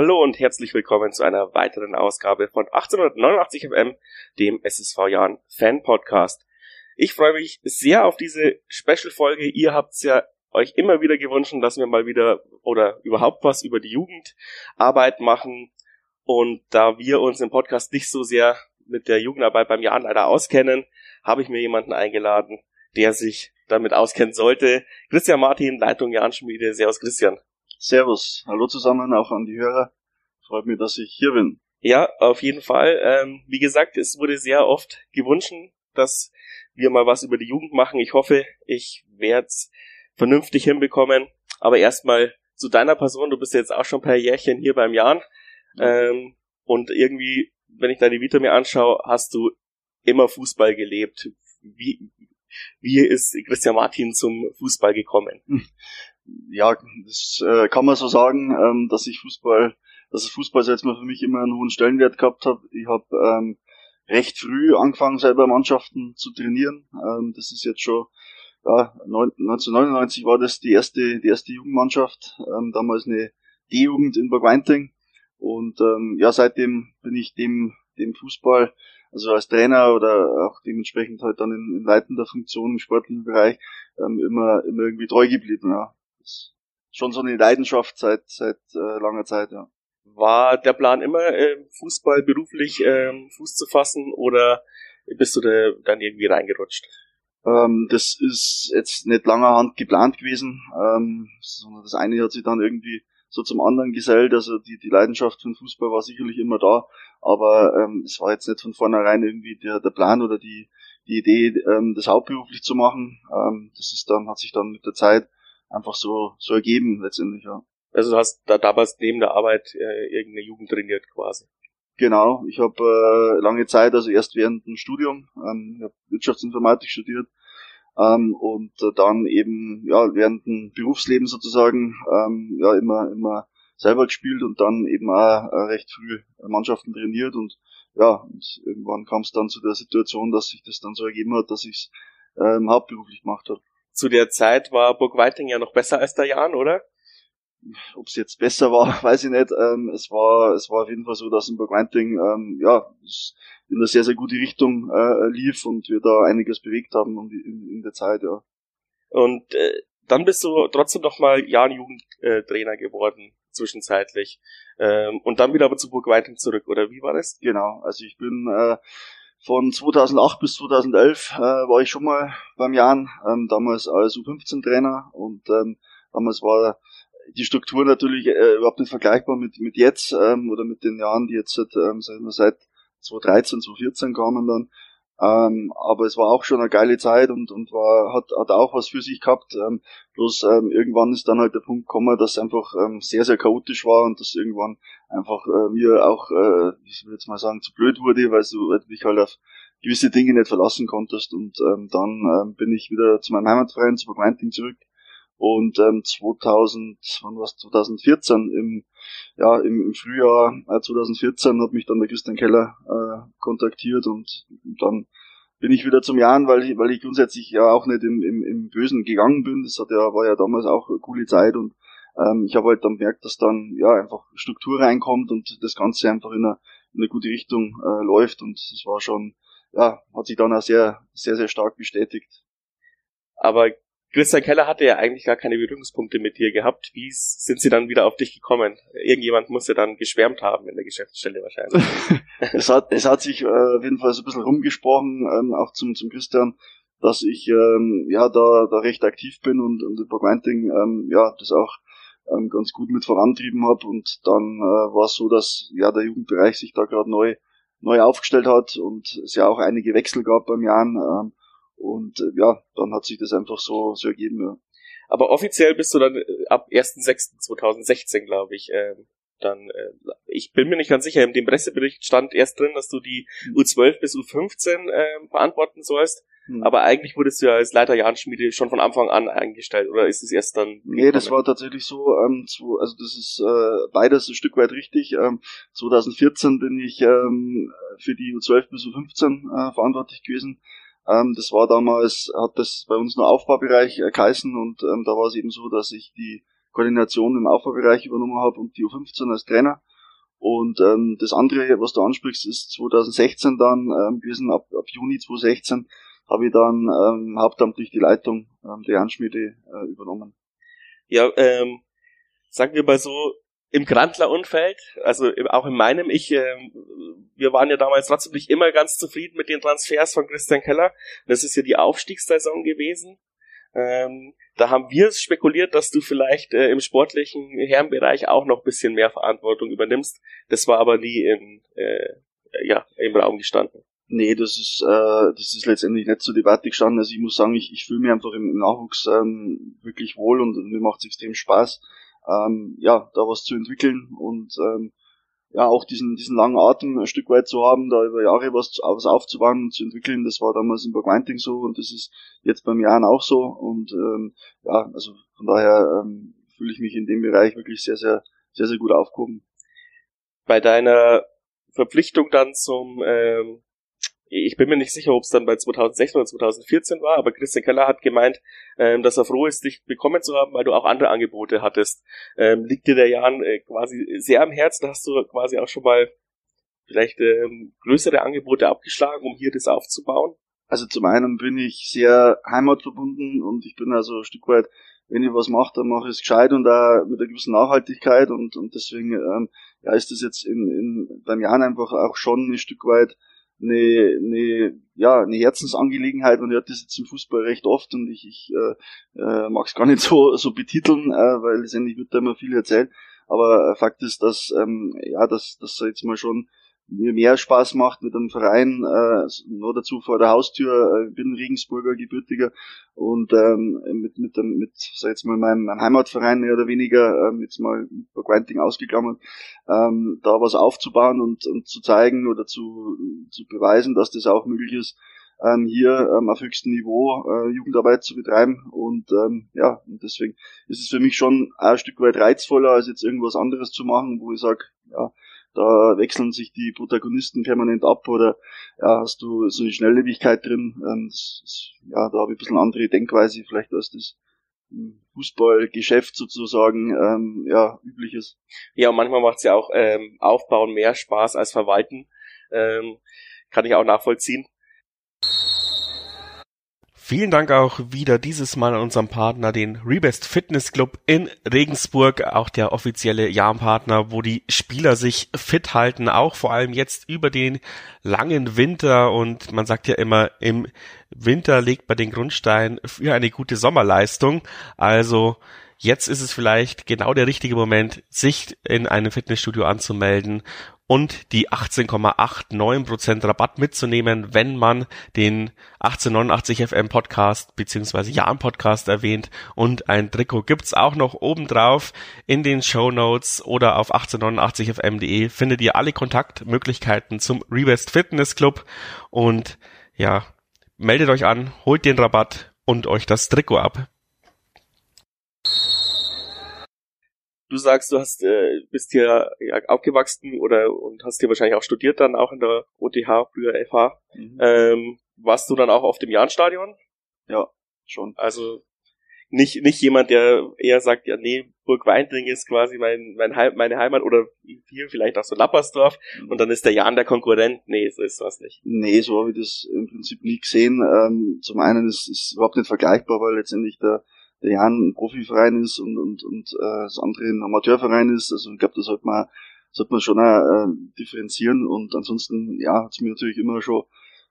Hallo und herzlich willkommen zu einer weiteren Ausgabe von 1889 FM, dem SSV Jahren Fan Podcast. Ich freue mich sehr auf diese Special-Folge. Ihr habt es ja euch immer wieder gewünscht, dass wir mal wieder oder überhaupt was über die Jugendarbeit machen. Und da wir uns im Podcast nicht so sehr mit der Jugendarbeit beim Jahren leider auskennen, habe ich mir jemanden eingeladen, der sich damit auskennen sollte. Christian Martin, Leitung Jahrenschmiede. Servus Christian. Servus. Hallo zusammen, auch an die Hörer. Freut mich, dass ich hier bin. Ja, auf jeden Fall. Ähm, wie gesagt, es wurde sehr oft gewünscht, dass wir mal was über die Jugend machen. Ich hoffe, ich werde es vernünftig hinbekommen. Aber erstmal zu deiner Person. Du bist jetzt auch schon ein paar Jährchen hier beim Jahren. Ähm, und irgendwie, wenn ich deine Vita mir anschaue, hast du immer Fußball gelebt. Wie, wie ist Christian Martin zum Fußball gekommen? Ja, das äh, kann man so sagen, ähm, dass ich Fußball, dass das Fußball jetzt mal für mich immer einen hohen Stellenwert gehabt hat. Ich habe ähm, recht früh angefangen, selber Mannschaften zu trainieren. Ähm, das ist jetzt schon ja, 1999 war das die erste, die erste Jugendmannschaft, ähm, damals eine D-Jugend in Burgweinting. Und ähm, ja, seitdem bin ich dem, dem Fußball, also als Trainer oder auch dementsprechend halt dann in, in leitender Funktion im sportlichen Bereich, ähm, immer, immer irgendwie treu geblieben. Ja ist schon so eine Leidenschaft seit, seit äh, langer Zeit, ja. War der Plan immer, äh, Fußball beruflich äh, Fuß zu fassen oder bist du da dann irgendwie reingerutscht? Ähm, das ist jetzt nicht langer Hand geplant gewesen, ähm, sondern das eine hat sich dann irgendwie so zum anderen gesellt. Also die, die Leidenschaft für den Fußball war sicherlich immer da, aber ähm, es war jetzt nicht von vornherein irgendwie der, der Plan oder die, die Idee, ähm, das hauptberuflich zu machen. Ähm, das ist dann, hat sich dann mit der Zeit einfach so, so ergeben letztendlich, ja. Also du hast da damals neben der Arbeit äh, irgendeine Jugend trainiert quasi. Genau, ich habe äh, lange Zeit, also erst während dem Studium, ähm, ich habe Wirtschaftsinformatik studiert ähm, und äh, dann eben ja während dem Berufsleben sozusagen ähm, ja immer immer selber gespielt und dann eben auch äh, recht früh Mannschaften trainiert und ja und irgendwann kam es dann zu der Situation, dass sich das dann so ergeben hat, dass ich es ähm, hauptberuflich gemacht habe zu der Zeit war Burg Weiting ja noch besser als der Jan, oder? Ob es jetzt besser war, weiß ich nicht. Ähm, es war es war auf jeden Fall so, dass in Burg Weiting ähm, ja in eine sehr sehr gute Richtung äh, lief und wir da einiges bewegt haben in, in der Zeit, ja. Und äh, dann bist du trotzdem noch mal Jan Jugendtrainer geworden zwischenzeitlich ähm, und dann wieder aber zu Burg Weiting zurück, oder wie war das? Genau, also ich bin äh, von 2008 bis 2011 äh, war ich schon mal beim Jan, ähm, damals als U15-Trainer und ähm, damals war die Struktur natürlich äh, überhaupt nicht vergleichbar mit, mit jetzt ähm, oder mit den Jahren, die jetzt seit, ähm, seit 2013, 2014 kamen dann. Ähm, aber es war auch schon eine geile Zeit und, und war, hat, hat auch was für sich gehabt. Ähm, bloß ähm, irgendwann ist dann halt der Punkt gekommen, dass einfach ähm, sehr, sehr chaotisch war und dass irgendwann einfach äh, mir auch, äh, ich will jetzt mal sagen, zu blöd wurde, weil du dich halt auf gewisse Dinge nicht verlassen konntest. Und ähm, dann ähm, bin ich wieder zu meinem Heimatverein, zu Burgweinting zurück. Und ähm, 2000, wann war's, 2014 im ja im, im Frühjahr äh, 2014 hat mich dann der Christian Keller äh, kontaktiert und, und dann bin ich wieder zum Jahren, weil ich, weil ich grundsätzlich ja auch nicht im, im, im Bösen gegangen bin. Das hat ja, war ja damals auch eine coole Zeit und ähm, ich habe halt dann gemerkt, dass dann ja einfach Struktur reinkommt und das Ganze einfach in eine, in eine gute Richtung äh, läuft und das war schon, ja, hat sich dann auch sehr, sehr, sehr stark bestätigt. Aber Christian Keller hatte ja eigentlich gar keine Berührungspunkte mit dir gehabt. Wie sind sie dann wieder auf dich gekommen? Irgendjemand muss ja dann geschwärmt haben in der Geschäftsstelle wahrscheinlich. es, hat, es hat sich äh, auf jeden Fall so ein bisschen rumgesprochen, ähm, auch zum, zum Christian, dass ich ähm, ja da, da recht aktiv bin und, und im Programming ähm, ja das auch ähm, ganz gut mit vorantrieben habe. Und dann äh, war es so, dass ja der Jugendbereich sich da gerade neu neu aufgestellt hat und es ja auch einige Wechsel gab beim Jahren. Ähm, und äh, ja, dann hat sich das einfach so, so ergeben. Ja. Aber offiziell bist du dann äh, ab 1.6.2016, glaube ich, äh, dann, äh, ich bin mir nicht ganz sicher, in dem Pressebericht stand erst drin, dass du die U12 bis U15 äh, verantworten sollst. Hm. Aber eigentlich wurdest du ja als Leiter Jahnschmiede schon von Anfang an eingestellt, oder ist es erst dann? Nee, das war tatsächlich so, ähm, zu, also das ist äh, beides ein Stück weit richtig. Ähm, 2014 bin ich ähm, für die U12 bis U15 äh, verantwortlich gewesen. Ähm, das war damals, hat das bei uns nur Aufbaubereich äh, geheißen und ähm, da war es eben so, dass ich die Koordination im Aufbaubereich übernommen habe und die U15 als Trainer. Und ähm, das andere, was du ansprichst, ist 2016 dann ähm, gewesen, ab, ab Juni 2016 habe ich dann ähm, hauptamtlich die Leitung ähm, der Jernschmiede äh, übernommen. Ja, ähm, sagen wir mal so, im Grandler-Umfeld, also auch in meinem, ich, äh, wir waren ja damals trotzdem nicht immer ganz zufrieden mit den Transfers von Christian Keller. Das ist ja die Aufstiegssaison gewesen. Ähm, da haben wir spekuliert, dass du vielleicht äh, im sportlichen Herrenbereich auch noch bisschen mehr Verantwortung übernimmst. Das war aber nie in, äh, ja, im Raum gestanden. Nee, das ist, äh, das ist letztendlich nicht zur Debatte gestanden. Also ich muss sagen, ich, ich fühle mich einfach im, im Nachwuchs ähm, wirklich wohl und, und mir macht es extrem Spaß ähm, ja, da was zu entwickeln und ähm, ja, auch diesen, diesen langen Atem ein Stück weit zu haben, da über Jahre was, was aufzubauen und zu entwickeln, das war damals in Burgweinting so und das ist jetzt beim Jahren auch so und ähm, ja, also von daher ähm, fühle ich mich in dem Bereich wirklich sehr, sehr, sehr, sehr gut aufgehoben. Bei deiner Verpflichtung dann zum ähm, ich bin mir nicht sicher, ob es dann bei 2016 oder 2014 war, aber Christian Keller hat gemeint, ähm, dass er froh ist, dich bekommen zu haben, weil du auch andere Angebote hattest. Ähm, liegt dir der Jan äh, quasi sehr am Herzen? Hast du quasi auch schon mal vielleicht ähm, größere Angebote abgeschlagen, um hier das aufzubauen? Also zum einen bin ich sehr heimatverbunden und ich bin also ein Stück weit, wenn ich was mache, dann mache ich es gescheit und auch mit einer gewissen Nachhaltigkeit und, und deswegen ähm, ja, ist das jetzt in, in beim Jan einfach auch schon ein Stück weit eine, eine, ja, eine Herzensangelegenheit. Man hört das jetzt im Fußball recht oft und ich, ich äh, äh, mag es gar nicht so, so betiteln, äh, weil letztendlich wird da immer viel erzählt. Aber äh, Fakt ist, dass ähm, ja, dass, dass jetzt mal schon mir mehr Spaß macht mit einem Verein, äh, nur dazu vor der Haustür, äh, bin Regensburger gebürtiger und ähm, mit mit dem mit sag jetzt mal meinem, meinem Heimatverein mehr oder weniger ähm, jetzt mal mit Quenting ausgegangen, ähm, da was aufzubauen und, und zu zeigen oder zu, zu beweisen, dass das auch möglich ist, ähm, hier ähm, auf höchstem Niveau äh, Jugendarbeit zu betreiben. Und ähm, ja und deswegen ist es für mich schon ein Stück weit reizvoller als jetzt irgendwas anderes zu machen, wo ich sage, ja da wechseln sich die Protagonisten permanent ab oder ja, hast du so eine Schnelllebigkeit drin. Ähm, das ist, ja, da habe ich ein bisschen andere Denkweise vielleicht als das Fußballgeschäft sozusagen ähm, ja, üblich ist. Ja, und manchmal macht es ja auch ähm, Aufbauen mehr Spaß als Verwalten. Ähm, kann ich auch nachvollziehen. Vielen Dank auch wieder dieses Mal an unserem Partner, den Rebest Fitness Club in Regensburg, auch der offizielle Jahrenpartner, wo die Spieler sich fit halten, auch vor allem jetzt über den langen Winter und man sagt ja immer, im Winter legt man den Grundstein für eine gute Sommerleistung. Also jetzt ist es vielleicht genau der richtige Moment, sich in einem Fitnessstudio anzumelden und die 18,89% Rabatt mitzunehmen, wenn man den 1889 FM Podcast beziehungsweise Jahren Podcast erwähnt. Und ein Trikot gibt's auch noch obendrauf in den Show Notes oder auf 1889fm.de findet ihr alle Kontaktmöglichkeiten zum Revest Fitness Club. Und ja, meldet euch an, holt den Rabatt und euch das Trikot ab. Du sagst, du hast, äh, bist hier aufgewachsen oder und hast hier wahrscheinlich auch studiert dann auch in der OTH, früher FH. Mhm. Ähm, warst du dann auch auf dem Jahnstadion? Ja, schon. Also nicht, nicht jemand, der eher sagt, ja, nee, Burg Weindring ist quasi mein, mein Heim, meine Heimat oder hier vielleicht auch so Lappersdorf mhm. und dann ist der Jan der Konkurrent. Nee, so ist was nicht. Nee, so habe ich das im Prinzip nie gesehen. Ähm, zum einen ist es überhaupt nicht vergleichbar, weil letztendlich der der ein Profiverein ist und, und, und äh, das andere ein Amateurverein ist. Also ich glaube, da sollte man, sollte man schon äh, differenzieren. Und ansonsten, ja, hat's mir natürlich immer schon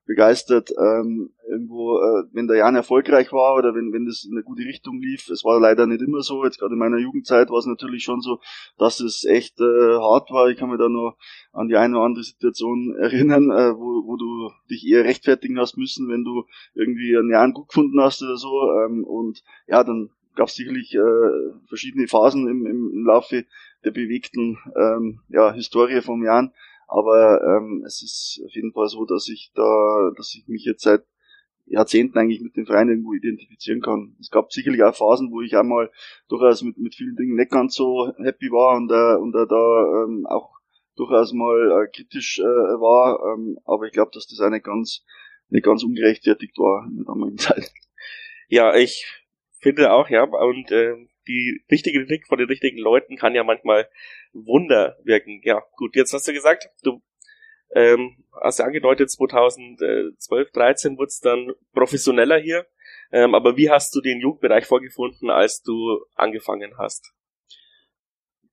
begeistert, ähm, irgendwo, äh, wenn der Jan erfolgreich war oder wenn, wenn das in eine gute Richtung lief. Es war leider nicht immer so. Jetzt gerade in meiner Jugendzeit war es natürlich schon so, dass es echt äh, hart war. Ich kann mich da noch an die eine oder andere Situation erinnern, äh, wo, wo du dich eher rechtfertigen hast müssen, wenn du irgendwie einen Jan gut gefunden hast oder so. Ähm, und ja, dann gab es sicherlich äh, verschiedene Phasen im, im Laufe der bewegten ähm, ja, Historie vom Jan. Aber ähm, es ist auf jeden Fall so, dass ich da, dass ich mich jetzt seit Jahrzehnten eigentlich mit dem Verein irgendwo identifizieren kann. Es gab sicherlich auch Phasen, wo ich einmal durchaus mit, mit vielen Dingen nicht ganz so happy war und, äh, und äh, da ähm, auch durchaus mal äh, kritisch äh, war. Ähm, aber ich glaube, dass das eine ganz, nicht ganz ungerechtfertigt war in der damaligen Zeit. Ja, ich finde auch, ja, und äh, die richtige Kritik von den richtigen Leuten kann ja manchmal Wunder wirken. Ja, gut, jetzt hast du gesagt, du ähm, hast ja angedeutet, 2012, 13 wurde es dann professioneller hier. Ähm, aber wie hast du den Jugendbereich vorgefunden, als du angefangen hast?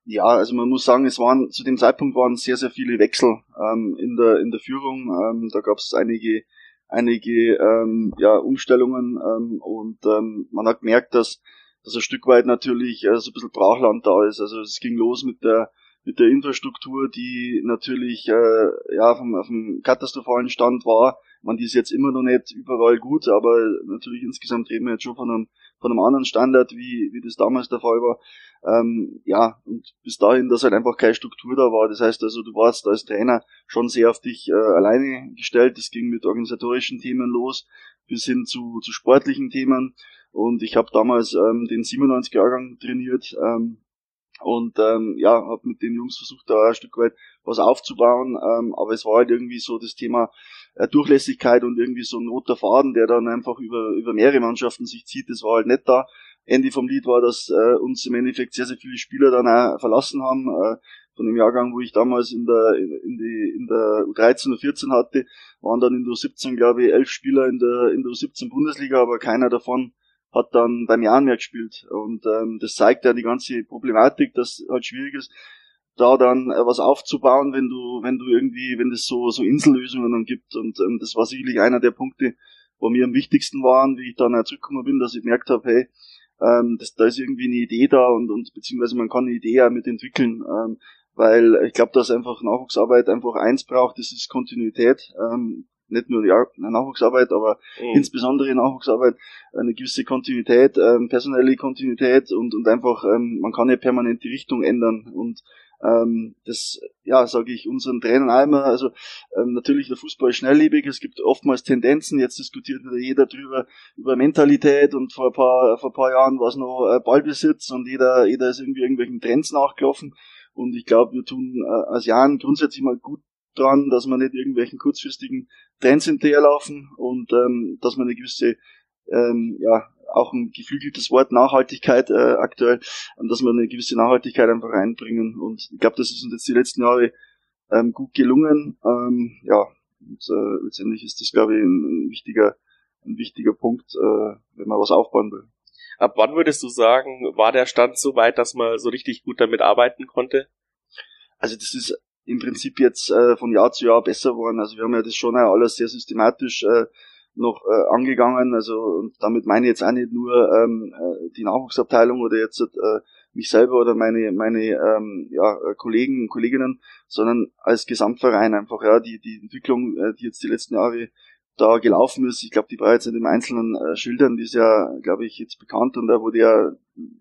Ja, also man muss sagen, es waren zu dem Zeitpunkt waren sehr, sehr viele Wechsel ähm, in der in der Führung. Ähm, da gab es einige einige ähm, ja, Umstellungen ähm, und ähm, man hat gemerkt, dass, dass ein Stück weit natürlich äh, so ein bisschen Brachland da ist. Also es ging los mit der mit der Infrastruktur, die natürlich äh, ja vom, dem katastrophalen Stand war. Man die ist jetzt immer noch nicht überall gut, aber natürlich insgesamt reden wir jetzt schon von einem von einem anderen Standard, wie wie das damals der Fall war. Ähm, ja, und bis dahin, dass halt einfach keine Struktur da war. Das heißt also, du warst als Trainer schon sehr auf dich äh, alleine gestellt. Das ging mit organisatorischen Themen los bis hin zu, zu sportlichen Themen. Und ich habe damals ähm, den 97-Jahrgang trainiert ähm, und ähm, ja, habe mit den Jungs versucht, da ein Stück weit was aufzubauen. Ähm, aber es war halt irgendwie so das Thema äh, Durchlässigkeit und irgendwie so ein roter Faden, der dann einfach über, über mehrere Mannschaften sich zieht. Das war halt nicht da. Ende vom Lied war, dass äh, uns im Endeffekt sehr, sehr viele Spieler dann auch verlassen haben. Äh, von dem Jahrgang, wo ich damals in der, in, die, in der U13 und 14 hatte, waren dann in der U17, glaube ich, elf Spieler in der, in der U17 Bundesliga, aber keiner davon hat dann beim Jahren mehr gespielt. Und ähm, das zeigt ja die ganze Problematik, dass halt schwierig ist, da dann äh, was aufzubauen, wenn du, wenn du irgendwie, wenn es so, so Insellösungen dann gibt. Und ähm, das war sicherlich einer der Punkte, wo mir am wichtigsten waren, wie ich dann zurückgekommen bin, dass ich gemerkt habe, hey, ähm, das, da ist irgendwie eine Idee da und, und beziehungsweise man kann eine Idee auch mit entwickeln. Ähm, weil ich glaube, dass einfach Nachwuchsarbeit einfach eins braucht, das ist Kontinuität. Ähm, nicht nur die Nachwuchsarbeit, aber mhm. insbesondere Nachwuchsarbeit, eine gewisse Kontinuität, ähm, personelle Kontinuität und, und einfach, ähm, man kann ja permanent die Richtung ändern und ähm, das, ja, sage ich unseren Trainern einmal. Also ähm, natürlich der Fußball ist schnelllebig, es gibt oftmals Tendenzen. Jetzt diskutiert wieder jeder drüber über Mentalität und vor ein paar, vor ein paar Jahren war es noch äh, Ballbesitz und jeder, jeder ist irgendwie irgendwelchen Trends nachgelaufen. Und ich glaube, wir tun äh, als Jahren grundsätzlich mal gut dran, dass wir nicht irgendwelchen kurzfristigen Trends hinterherlaufen und ähm, dass man eine gewisse ähm, ja, auch ein geflügeltes Wort Nachhaltigkeit äh, aktuell, dass wir eine gewisse Nachhaltigkeit einfach reinbringen. Und ich glaube, das ist uns jetzt die letzten Jahre ähm, gut gelungen. Ähm, ja, und äh, letztendlich ist das, glaube ich, ein, ein wichtiger, ein wichtiger Punkt, äh, wenn man was aufbauen will. Ab wann würdest du sagen, war der Stand so weit, dass man so richtig gut damit arbeiten konnte? Also das ist im Prinzip jetzt äh, von Jahr zu Jahr besser geworden. Also wir haben ja das schon alles sehr systematisch äh, noch äh, angegangen. Also und damit meine ich jetzt auch nicht nur ähm, äh, die Nachwuchsabteilung oder jetzt äh, mich selber oder meine meine ähm, ja, Kollegen und Kolleginnen, sondern als Gesamtverein einfach ja die die Entwicklung, äh, die jetzt die letzten Jahre da gelaufen ist. Ich glaube, die war jetzt nicht im Einzelnen äh, schildern, die ist ja, glaube ich, jetzt bekannt und da wurde ja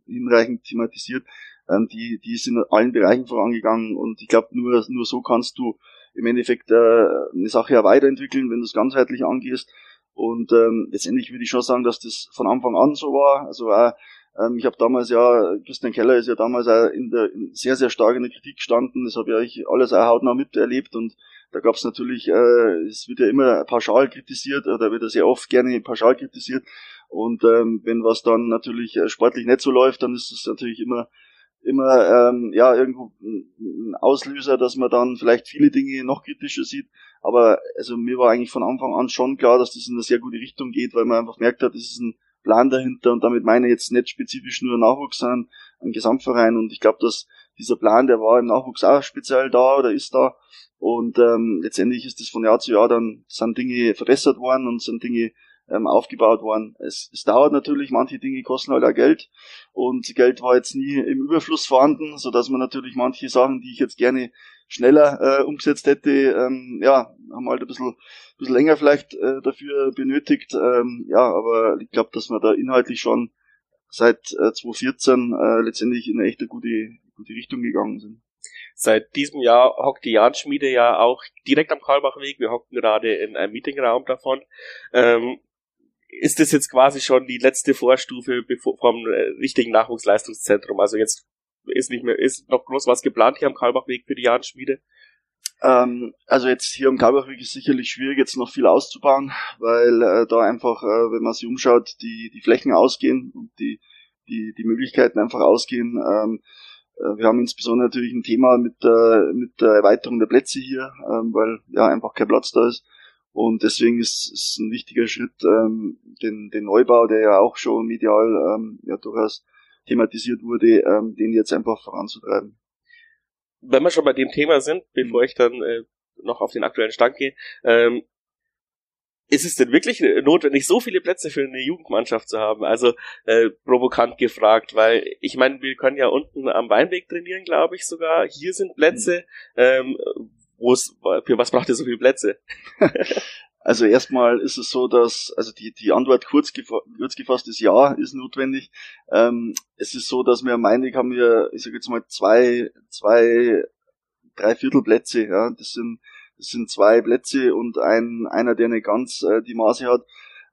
hinreichend thematisiert. Ähm, die, die ist in allen Bereichen vorangegangen und ich glaube, nur, nur so kannst du im Endeffekt äh, eine Sache ja weiterentwickeln, wenn du es ganzheitlich angehst. Und ähm, letztendlich würde ich schon sagen, dass das von Anfang an so war. Also äh, ähm, ich habe damals ja, Christian Keller ist ja damals auch in der in sehr, sehr stark in der Kritik gestanden. Das habe ja ich alles auch hautnah miterlebt und da gab es natürlich, äh, es wird ja immer pauschal kritisiert oder wird ja sehr oft gerne pauschal kritisiert. Und ähm, wenn was dann natürlich äh, sportlich nicht so läuft, dann ist es natürlich immer immer ähm, ja irgendwo ein Auslöser, dass man dann vielleicht viele Dinge noch kritischer sieht. Aber also mir war eigentlich von Anfang an schon klar, dass das in eine sehr gute Richtung geht, weil man einfach merkt hat, das ist ein Plan dahinter und damit meine ich jetzt nicht spezifisch nur Nachwuchs, sondern ein Gesamtverein. Und ich glaube, dass dieser Plan, der war im Nachwuchs auch speziell da oder ist da. Und ähm, letztendlich ist das von Jahr zu Jahr dann sind Dinge verbessert worden und sind Dinge ähm, aufgebaut worden. Es, es dauert natürlich, manche Dinge kosten halt auch Geld und Geld war jetzt nie im Überfluss vorhanden, so dass man natürlich manche Sachen, die ich jetzt gerne schneller äh, umgesetzt hätte, ähm, ja, haben halt ein bisschen, bisschen länger vielleicht äh, dafür benötigt. Ähm, ja, aber ich glaube, dass wir da inhaltlich schon seit äh, 2014 äh, letztendlich in eine echt gute, gute Richtung gegangen sind. Seit diesem Jahr hockt die Jahnschmiede ja auch direkt am Karlbachweg. Wir hocken gerade in einem Meetingraum davon. Ähm, ist das jetzt quasi schon die letzte Vorstufe vom äh, richtigen Nachwuchsleistungszentrum. Also jetzt ist nicht mehr, ist noch groß was geplant hier am Karlbachweg für die Jahnschmiede? Ähm, also jetzt hier am Karlbachweg ist sicherlich schwierig, jetzt noch viel auszubauen, weil äh, da einfach, äh, wenn man sich umschaut, die, die Flächen ausgehen und die, die, die Möglichkeiten einfach ausgehen. Ähm, äh, wir haben insbesondere natürlich ein Thema mit der, mit der Erweiterung der Plätze hier, ähm, weil ja einfach kein Platz da ist. Und deswegen ist es ein wichtiger Schritt, ähm, den, den Neubau, der ja auch schon medial ähm, ja durchaus thematisiert wurde, ähm, den jetzt einfach voranzutreiben. Wenn wir schon bei dem Thema sind, bevor mhm. ich dann äh, noch auf den aktuellen Stand gehe, ähm, ist es denn wirklich notwendig, so viele Plätze für eine Jugendmannschaft zu haben? Also äh, provokant gefragt, weil ich meine, wir können ja unten am Weinweg trainieren, glaube ich sogar. Hier sind Plätze. Ähm, wo's, für was braucht ihr so viele Plätze? Also erstmal ist es so, dass, also die, die Antwort kurz, gefa kurz gefasst ist ja, ist notwendig. Ähm, es ist so, dass wir am Weinweg haben wir, ich sage jetzt mal, zwei, zwei, drei Viertel Plätze, ja. Das sind das sind zwei Plätze und ein, einer, der nicht ganz äh, die Maße hat.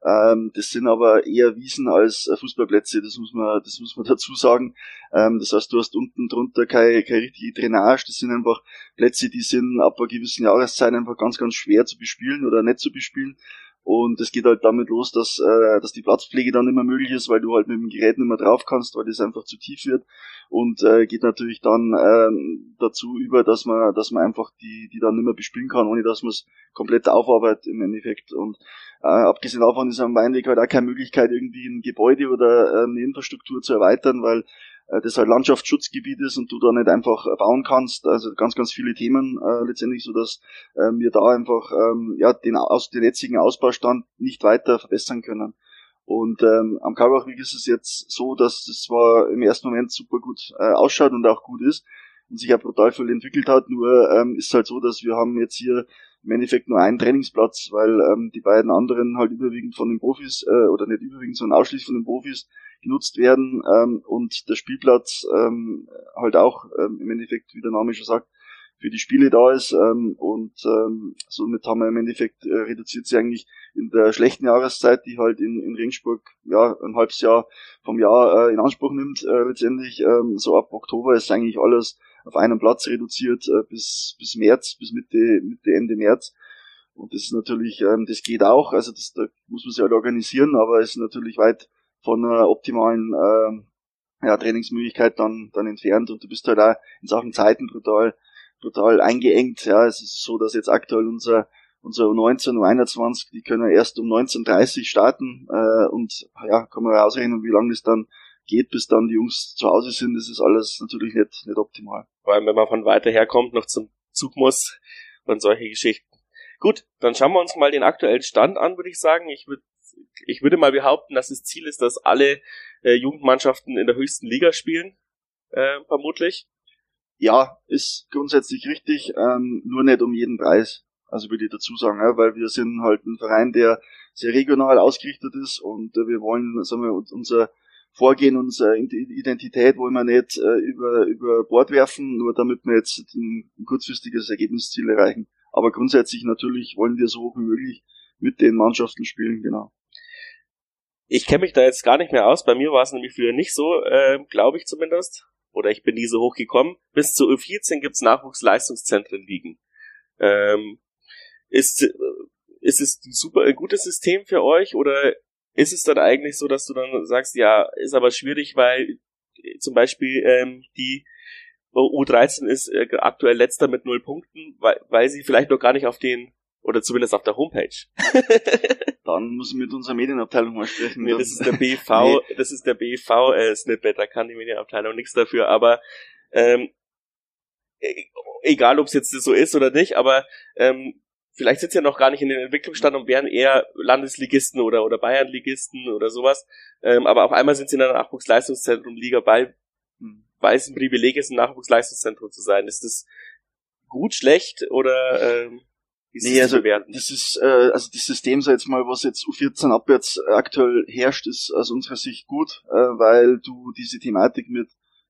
Ähm, das sind aber eher Wiesen als äh, Fußballplätze, das muss man, das muss man dazu sagen. Ähm, das heißt, du hast unten drunter keine, keine richtige Drainage, das sind einfach Plätze, die sind ab einer gewissen Jahreszeit einfach ganz, ganz schwer zu bespielen oder nicht zu bespielen. Und es geht halt damit los, dass, äh, dass die Platzpflege dann mehr möglich ist, weil du halt mit dem Gerät nicht mehr drauf kannst, weil das einfach zu tief wird. Und äh, geht natürlich dann ähm, dazu über, dass man, dass man einfach die, die dann nicht mehr bespielen kann, ohne dass man es komplett aufarbeitet im Endeffekt. Und äh, abgesehen davon ist am Weinweg halt auch keine Möglichkeit, irgendwie ein Gebäude oder äh, eine Infrastruktur zu erweitern, weil das halt Landschaftsschutzgebiet ist und du da nicht einfach bauen kannst. Also ganz, ganz viele Themen äh, letztendlich, so dass äh, wir da einfach ähm, ja den, aus, den jetzigen Ausbaustand nicht weiter verbessern können. Und ähm, am Karlbachweg ist es jetzt so, dass es zwar im ersten Moment super gut äh, ausschaut und auch gut ist und sich ja brutal viel entwickelt hat, nur ähm, ist halt so, dass wir haben jetzt hier im Endeffekt nur einen Trainingsplatz, weil ähm, die beiden anderen halt überwiegend von den Profis, äh, oder nicht überwiegend, sondern ausschließlich von den Profis genutzt werden ähm, und der Spielplatz ähm, halt auch ähm, im Endeffekt, wie der Name schon sagt, für die Spiele da ist ähm, und ähm, somit haben wir im Endeffekt äh, reduziert sie eigentlich in der schlechten Jahreszeit, die halt in, in Regensburg ja ein halbes Jahr vom Jahr äh, in Anspruch nimmt äh, letztendlich. Ähm, so ab Oktober ist eigentlich alles auf einen Platz reduziert äh, bis bis März, bis Mitte Mitte Ende März. Und das ist natürlich, ähm, das geht auch, also das da muss man sich halt organisieren, aber ist natürlich weit von einer optimalen äh, ja, Trainingsmöglichkeit dann, dann entfernt und du bist halt auch in Sachen Zeiten brutal, brutal eingeengt. Ja, es ist so, dass jetzt aktuell unser unser U19, U21, die können erst um 19.30 starten äh, und ja, kann man ausrechnen, wie lange das dann geht, bis dann die Jungs zu Hause sind. Ist alles natürlich nicht, nicht optimal. Vor allem, wenn man von weiter her kommt, noch zum Zug muss und solche Geschichten. Gut, dann schauen wir uns mal den aktuellen Stand an, würde ich sagen. Ich würde ich würde mal behaupten, dass das Ziel ist, dass alle äh, Jugendmannschaften in der höchsten Liga spielen, äh, vermutlich. Ja, ist grundsätzlich richtig, ähm, nur nicht um jeden Preis. Also würde ich dazu sagen, ja, weil wir sind halt ein Verein, der sehr regional ausgerichtet ist und äh, wir wollen, sagen wir, unser Vorgehen, unsere Identität wollen wir nicht äh, über, über Bord werfen, nur damit wir jetzt ein, ein kurzfristiges Ergebnisziel erreichen. Aber grundsätzlich natürlich wollen wir so hoch wie möglich mit den Mannschaften spielen, genau. Ich kenne mich da jetzt gar nicht mehr aus. Bei mir war es nämlich früher nicht so, äh, glaube ich zumindest. Oder ich bin nie so hoch gekommen. Bis zu U14 gibt's Nachwuchsleistungszentren liegen. Ähm, ist, äh, ist es ein super ein gutes System für euch oder ist es dann eigentlich so, dass du dann sagst, ja, ist aber schwierig, weil zum Beispiel ähm, die U13 ist äh, aktuell letzter mit null Punkten, weil, weil sie vielleicht noch gar nicht auf den oder zumindest auf der Homepage. Dann muss ich mit unserer Medienabteilung mal sprechen. Nee, das ist der BV, nee. das ist der BV äh, Snippet, da kann die Medienabteilung nichts dafür, aber ähm, e-, egal ob es jetzt so ist oder nicht, aber ähm, vielleicht sind sie ja noch gar nicht in den Entwicklungsstand und wären eher Landesligisten oder, oder Bayernligisten oder sowas. Ähm, aber auf einmal sind sie in einem Nachwuchsleistungszentrum Liga, weil, weil es ein Privileg ist, ein Nachwuchsleistungszentrum zu sein. Ist das gut, schlecht oder ähm, nee, also das ist äh, also das System, so jetzt mal, was jetzt U14 abwärts aktuell herrscht, ist aus unserer Sicht gut, äh, weil du diese Thematik mit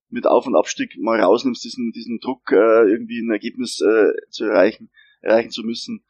mit Auf- und Abstieg mal rausnimmst, diesen diesen Druck äh, irgendwie ein Ergebnis äh, zu erreichen, erreichen zu müssen.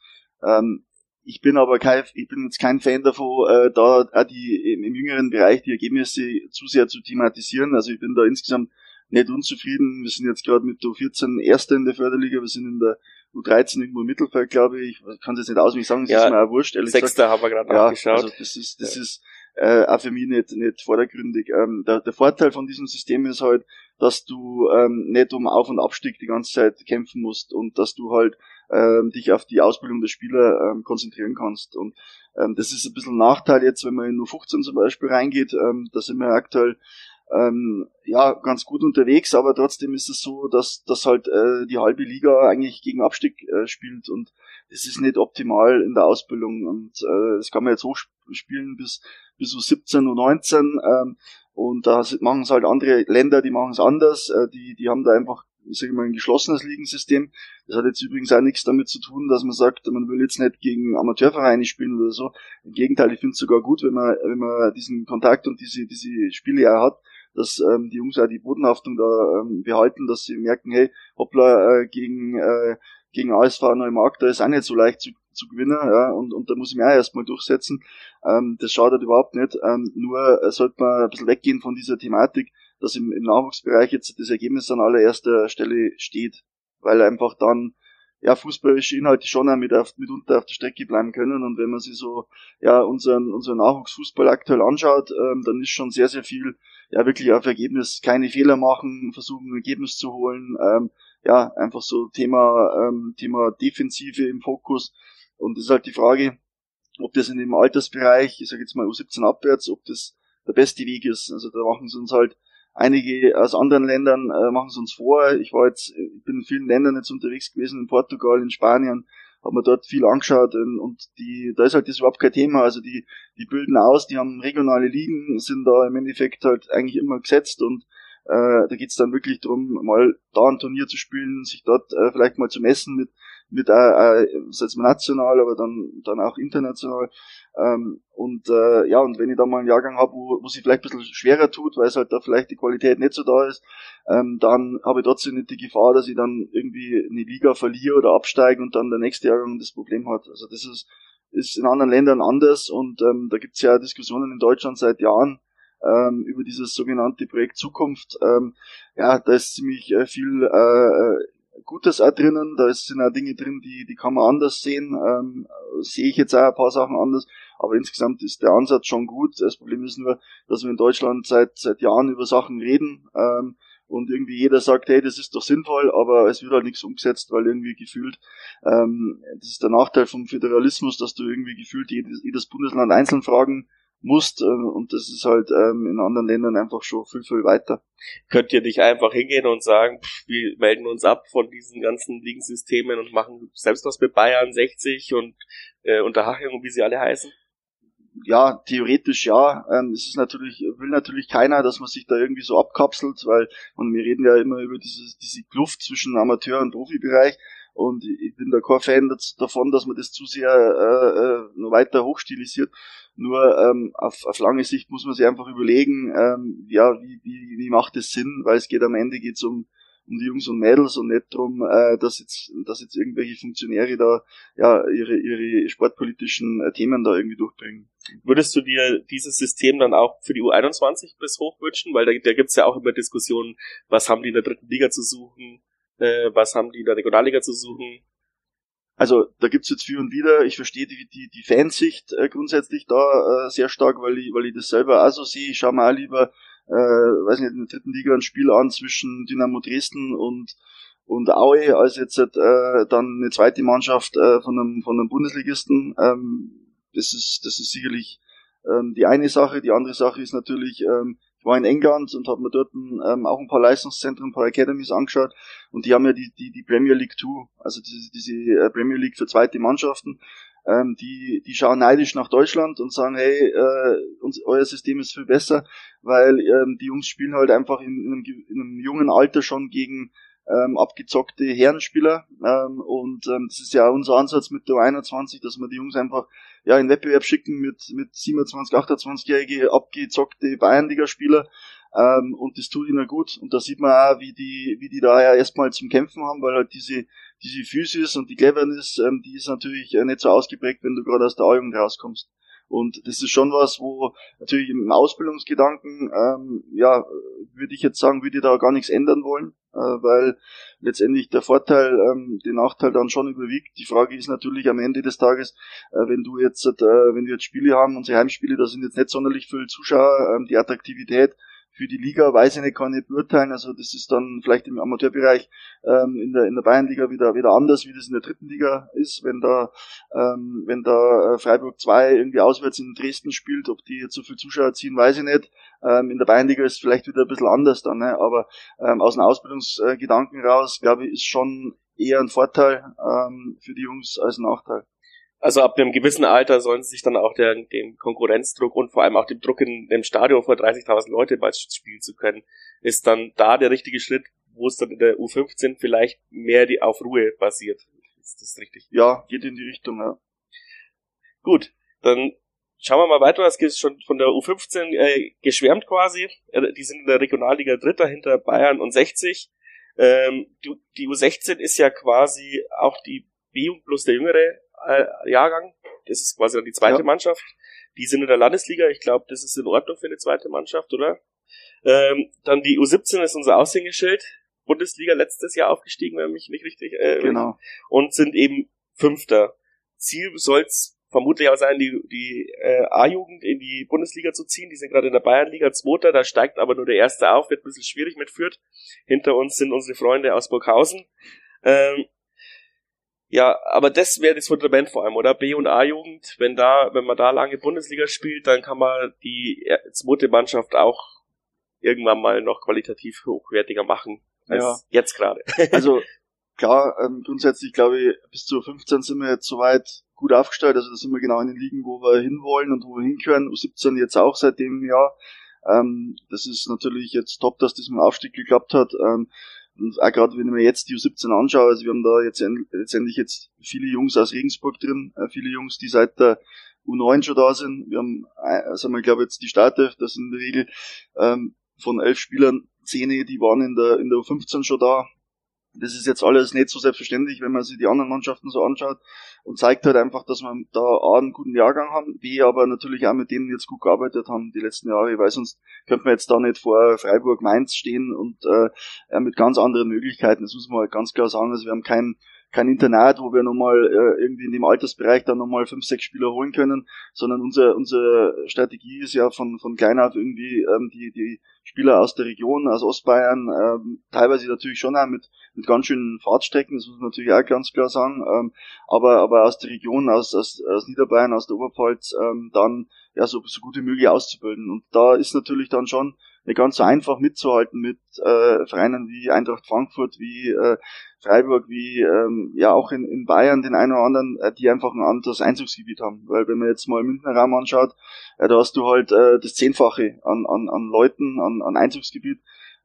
Ähm, ich bin aber kein, ich bin jetzt kein Fan davon, äh, da auch die im, im jüngeren Bereich die Ergebnisse zu sehr zu thematisieren. Also ich bin da insgesamt nicht unzufrieden. Wir sind jetzt gerade mit der U14 Erster in der Förderliga, wir sind in der U13 irgendwo im Mittelfeld, glaube ich. Ich kann es jetzt nicht auswendig sagen, das ja, ist mir auch wurscht, ehrlich Sechster gesagt. haben wir gerade ja, nachgeschaut. Also das ist, das ja. ist, äh, auch für mich nicht, nicht vordergründig. Ähm, der, der Vorteil von diesem System ist halt, dass du ähm, nicht um Auf- und Abstieg die ganze Zeit kämpfen musst und dass du halt ähm, dich auf die Ausbildung der Spieler ähm, konzentrieren kannst. Und ähm, das ist ein bisschen ein Nachteil jetzt, wenn man in U15 zum Beispiel reingeht. Ähm, da sind wir aktuell ähm, ja ganz gut unterwegs, aber trotzdem ist es so, dass, dass halt äh, die halbe Liga eigentlich gegen Abstieg äh, spielt und das ist nicht optimal in der Ausbildung und äh, das kann man jetzt hochspielen bis bis U17, U19 ähm, und da machen es halt andere Länder, die machen es anders, äh, die die haben da einfach ich sage mal, ein geschlossenes Ligensystem. Das hat jetzt übrigens auch nichts damit zu tun, dass man sagt, man will jetzt nicht gegen Amateurvereine spielen oder so. Im Gegenteil, ich finde es sogar gut, wenn man, wenn man diesen Kontakt und diese, diese Spiele auch hat, dass ähm, die Jungs auch die Bodenhaftung da ähm, behalten, dass sie merken, hey, hoppla, äh, gegen, äh, gegen ASV Neumarkt, da ist auch nicht so leicht zu, zu gewinnen, ja, und, und da muss ich mich auch erstmal durchsetzen. Ähm, das schadet überhaupt nicht. Ähm, nur äh, sollte man ein bisschen weggehen von dieser Thematik, dass im, im Nachwuchsbereich jetzt das Ergebnis an allererster Stelle steht, weil einfach dann ja, fußballische Inhalte schon auch mit auf, mitunter auf der Strecke bleiben können. Und wenn man sich so ja, unseren, unseren Nachwuchsfußball aktuell anschaut, ähm, dann ist schon sehr, sehr viel ja wirklich auf Ergebnis keine Fehler machen, versuchen ein Ergebnis zu holen. Ähm, ja, einfach so Thema, ähm, Thema Defensive im Fokus. Und es ist halt die Frage, ob das in dem Altersbereich, ich sage jetzt mal U17 abwärts, ob das der beste Weg ist. Also da machen sie uns halt Einige aus anderen Ländern äh, machen es uns vor. Ich war jetzt, ich bin in vielen Ländern jetzt unterwegs gewesen, in Portugal, in Spanien, habe mir dort viel angeschaut und, und die, da ist halt das überhaupt kein Thema. Also die, die bilden aus, die haben regionale Ligen, sind da im Endeffekt halt eigentlich immer gesetzt und äh, da geht's dann wirklich darum, mal da ein Turnier zu spielen, sich dort äh, vielleicht mal zu messen mit mit äh, äh, jetzt mal national, aber dann dann auch international. Ähm, und äh, ja, und wenn ich da mal einen Jahrgang habe, wo, wo sich vielleicht ein bisschen schwerer tut, weil es halt da vielleicht die Qualität nicht so da ist, ähm, dann habe ich trotzdem nicht die Gefahr, dass ich dann irgendwie eine Liga verliere oder absteige und dann der nächste Jahrgang das Problem hat. Also das ist, ist in anderen Ländern anders und ähm, da gibt's ja Diskussionen in Deutschland seit Jahren ähm, über dieses sogenannte Projekt Zukunft. Ähm, ja, da ist ziemlich äh, viel äh, Gutes auch drinnen, da sind auch Dinge drin, die, die kann man anders sehen, ähm, sehe ich jetzt auch ein paar Sachen anders, aber insgesamt ist der Ansatz schon gut. Das Problem ist nur, dass wir in Deutschland seit, seit Jahren über Sachen reden, ähm, und irgendwie jeder sagt, hey, das ist doch sinnvoll, aber es wird halt nichts umgesetzt, weil irgendwie gefühlt, ähm, das ist der Nachteil vom Föderalismus, dass du irgendwie gefühlt jedes, jedes Bundesland einzeln fragen musst äh, und das ist halt ähm, in anderen Ländern einfach schon viel, viel weiter. Könnt ihr nicht einfach hingehen und sagen, pff, wir melden uns ab von diesen ganzen Ligensystemen und machen selbst was mit Bayern 60 und äh, Unterhaching und wie sie alle heißen? ja, theoretisch ja. Ähm, es ist natürlich, will natürlich keiner, dass man sich da irgendwie so abkapselt, weil und wir reden ja immer über diese, diese Kluft zwischen Amateur- und Profibereich. Und ich bin da kein Fan davon, dass man das zu sehr äh, äh, noch weiter hochstilisiert. Nur ähm, auf, auf lange Sicht muss man sich einfach überlegen, ähm, ja, wie, wie, wie macht es Sinn, weil es geht am Ende geht's um um die Jungs und Mädels und nicht darum, äh, dass jetzt, dass jetzt irgendwelche Funktionäre da ja ihre ihre sportpolitischen äh, Themen da irgendwie durchbringen. Würdest du dir dieses System dann auch für die U21 bis hoch wünschen? Weil da, da gibt's ja auch immer Diskussionen, was haben die in der dritten Liga zu suchen, äh, was haben die in der Regionalliga zu suchen? Also da gibt's jetzt für und wieder, ich verstehe die, die, die Fansicht äh, grundsätzlich da äh, sehr stark, weil ich, weil ich das selber auch so sehe. Ich schaue mir auch lieber, äh, weiß nicht, in der dritten Liga ein Spiel an zwischen Dynamo Dresden und und Aue als jetzt äh, dann eine zweite Mannschaft äh, von einem von einem Bundesligisten. Ähm, das ist das ist sicherlich ähm, die eine Sache. Die andere Sache ist natürlich ähm, ich war in England und habe mir dort ähm, auch ein paar Leistungszentren, ein paar Academies angeschaut und die haben ja die, die, die Premier League 2, also diese, diese äh, Premier League für zweite Mannschaften. Ähm, die, die schauen neidisch nach Deutschland und sagen, hey, äh, uns, euer System ist viel besser, weil ähm, die Jungs spielen halt einfach in, in, einem, in einem jungen Alter schon gegen ähm, abgezockte Herrenspieler. Ähm, und ähm, das ist ja unser Ansatz mit der 21, dass wir die Jungs einfach ja in Wettbewerb schicken mit, mit 27, 28-jährige abgezockte Bayernliga-Spieler. Ähm, und das tut ihnen gut. Und da sieht man auch, wie die, wie die da ja erstmal zum Kämpfen haben, weil halt diese, diese Physis und die Cleverness, ähm, die ist natürlich äh, nicht so ausgeprägt, wenn du gerade aus der A-Jugend rauskommst. Und das ist schon was, wo natürlich im Ausbildungsgedanken, ähm, ja, würde ich jetzt sagen, würde ich da gar nichts ändern wollen, äh, weil letztendlich der Vorteil, ähm, den Nachteil dann schon überwiegt. Die Frage ist natürlich am Ende des Tages, äh, wenn du jetzt, äh, wenn wir jetzt Spiele haben, unsere Heimspiele, da sind jetzt nicht sonderlich viele Zuschauer, ähm, die Attraktivität für die Liga weiß ich nicht, kann ich beurteilen. Also das ist dann vielleicht im Amateurbereich ähm, in der in der Bayernliga wieder wieder anders, wie das in der dritten Liga ist, wenn da ähm, wenn da äh, Freiburg 2 irgendwie auswärts in Dresden spielt, ob die jetzt so viel Zuschauer ziehen, weiß ich nicht. Ähm, in der Bayernliga ist es vielleicht wieder ein bisschen anders dann, ne? aber ähm, aus dem Ausbildungsgedanken raus, glaube ich, ist schon eher ein Vorteil ähm, für die Jungs als ein Nachteil. Also ab einem gewissen Alter sollen sie sich dann auch der, dem Konkurrenzdruck und vor allem auch dem Druck in dem Stadion vor 30.000 Leute bald spielen zu können, ist dann da der richtige Schritt, wo es dann in der U15 vielleicht mehr die auf Ruhe basiert. Ist das richtig? Ja, geht in die Richtung, ja. Gut, dann schauen wir mal weiter. Es geht schon von der U15 äh, geschwärmt quasi. Äh, die sind in der Regionalliga Dritter hinter Bayern und 60. Ähm, die, die U16 ist ja quasi auch die B-Jugend plus der jüngere äh, Jahrgang. Das ist quasi dann die zweite ja. Mannschaft. Die sind in der Landesliga. Ich glaube, das ist in Ordnung für eine zweite Mannschaft, oder? Ähm, dann die U17 ist unser Aushängeschild. Bundesliga letztes Jahr aufgestiegen, wenn mich nicht richtig äh, genau. und sind eben Fünfter. Ziel soll's vermutlich auch sein, die, die äh, A-Jugend in die Bundesliga zu ziehen. Die sind gerade in der Bayernliga Zweiter, da steigt aber nur der Erste auf, wird ein bisschen schwierig mit Fürth. Hinter uns sind unsere Freunde aus Burghausen. Ähm, ja, aber das wäre das Fundament vor allem, oder? B- und A-Jugend, wenn da, wenn man da lange Bundesliga spielt, dann kann man die zweite Mannschaft auch irgendwann mal noch qualitativ hochwertiger machen als ja. jetzt gerade. also klar, ähm, grundsätzlich glaube ich, bis zu 15 sind wir jetzt soweit gut aufgestellt. Also da sind wir genau in den Ligen, wo wir hinwollen und wo wir hinkören. U17 jetzt auch seit dem Jahr. Ähm, das ist natürlich jetzt top, dass das mit dem Aufstieg geklappt hat. Ähm, und auch gerade wenn ich mir jetzt die U17 anschaue, also wir haben da jetzt letztendlich jetzt viele Jungs aus Regensburg drin, äh, viele Jungs, die seit der U9 schon da sind. Wir haben, also ich glaube jetzt die Startelf, das sind in der Regel ähm, von elf Spielern zehn, die waren in der, in der U15 schon da. Das ist jetzt alles nicht so selbstverständlich, wenn man sich die anderen Mannschaften so anschaut und zeigt halt einfach, dass wir da A, einen guten Jahrgang haben, B, aber natürlich auch mit denen jetzt gut gearbeitet haben die letzten Jahre, weil sonst könnte man jetzt da nicht vor Freiburg Mainz stehen und äh, mit ganz anderen Möglichkeiten. Das muss man halt ganz klar sagen. Also wir haben kein kein Internat, wo wir nochmal äh, irgendwie in dem Altersbereich dann nochmal fünf, sechs Spieler holen können, sondern unsere, unsere Strategie ist ja von, von klein auf irgendwie ähm, die, die Spieler aus der Region, aus Ostbayern, ähm, teilweise natürlich schon auch mit, mit ganz schönen Fahrtstrecken, das muss man natürlich auch ganz klar sagen, ähm, aber, aber aus der Region, aus, aus, aus Niederbayern, aus der Oberpfalz, ähm, dann ja so, so gut wie möglich auszubilden. Und da ist natürlich dann schon nicht ganz so einfach mitzuhalten mit äh, Vereinen wie Eintracht Frankfurt, wie äh, Freiburg, wie ähm, ja auch in, in Bayern den einen oder anderen, äh, die einfach ein anderes Einzugsgebiet haben. Weil wenn man jetzt mal im Münchner Raum anschaut, äh, da hast du halt äh, das Zehnfache an, an, an Leuten, an, an Einzugsgebiet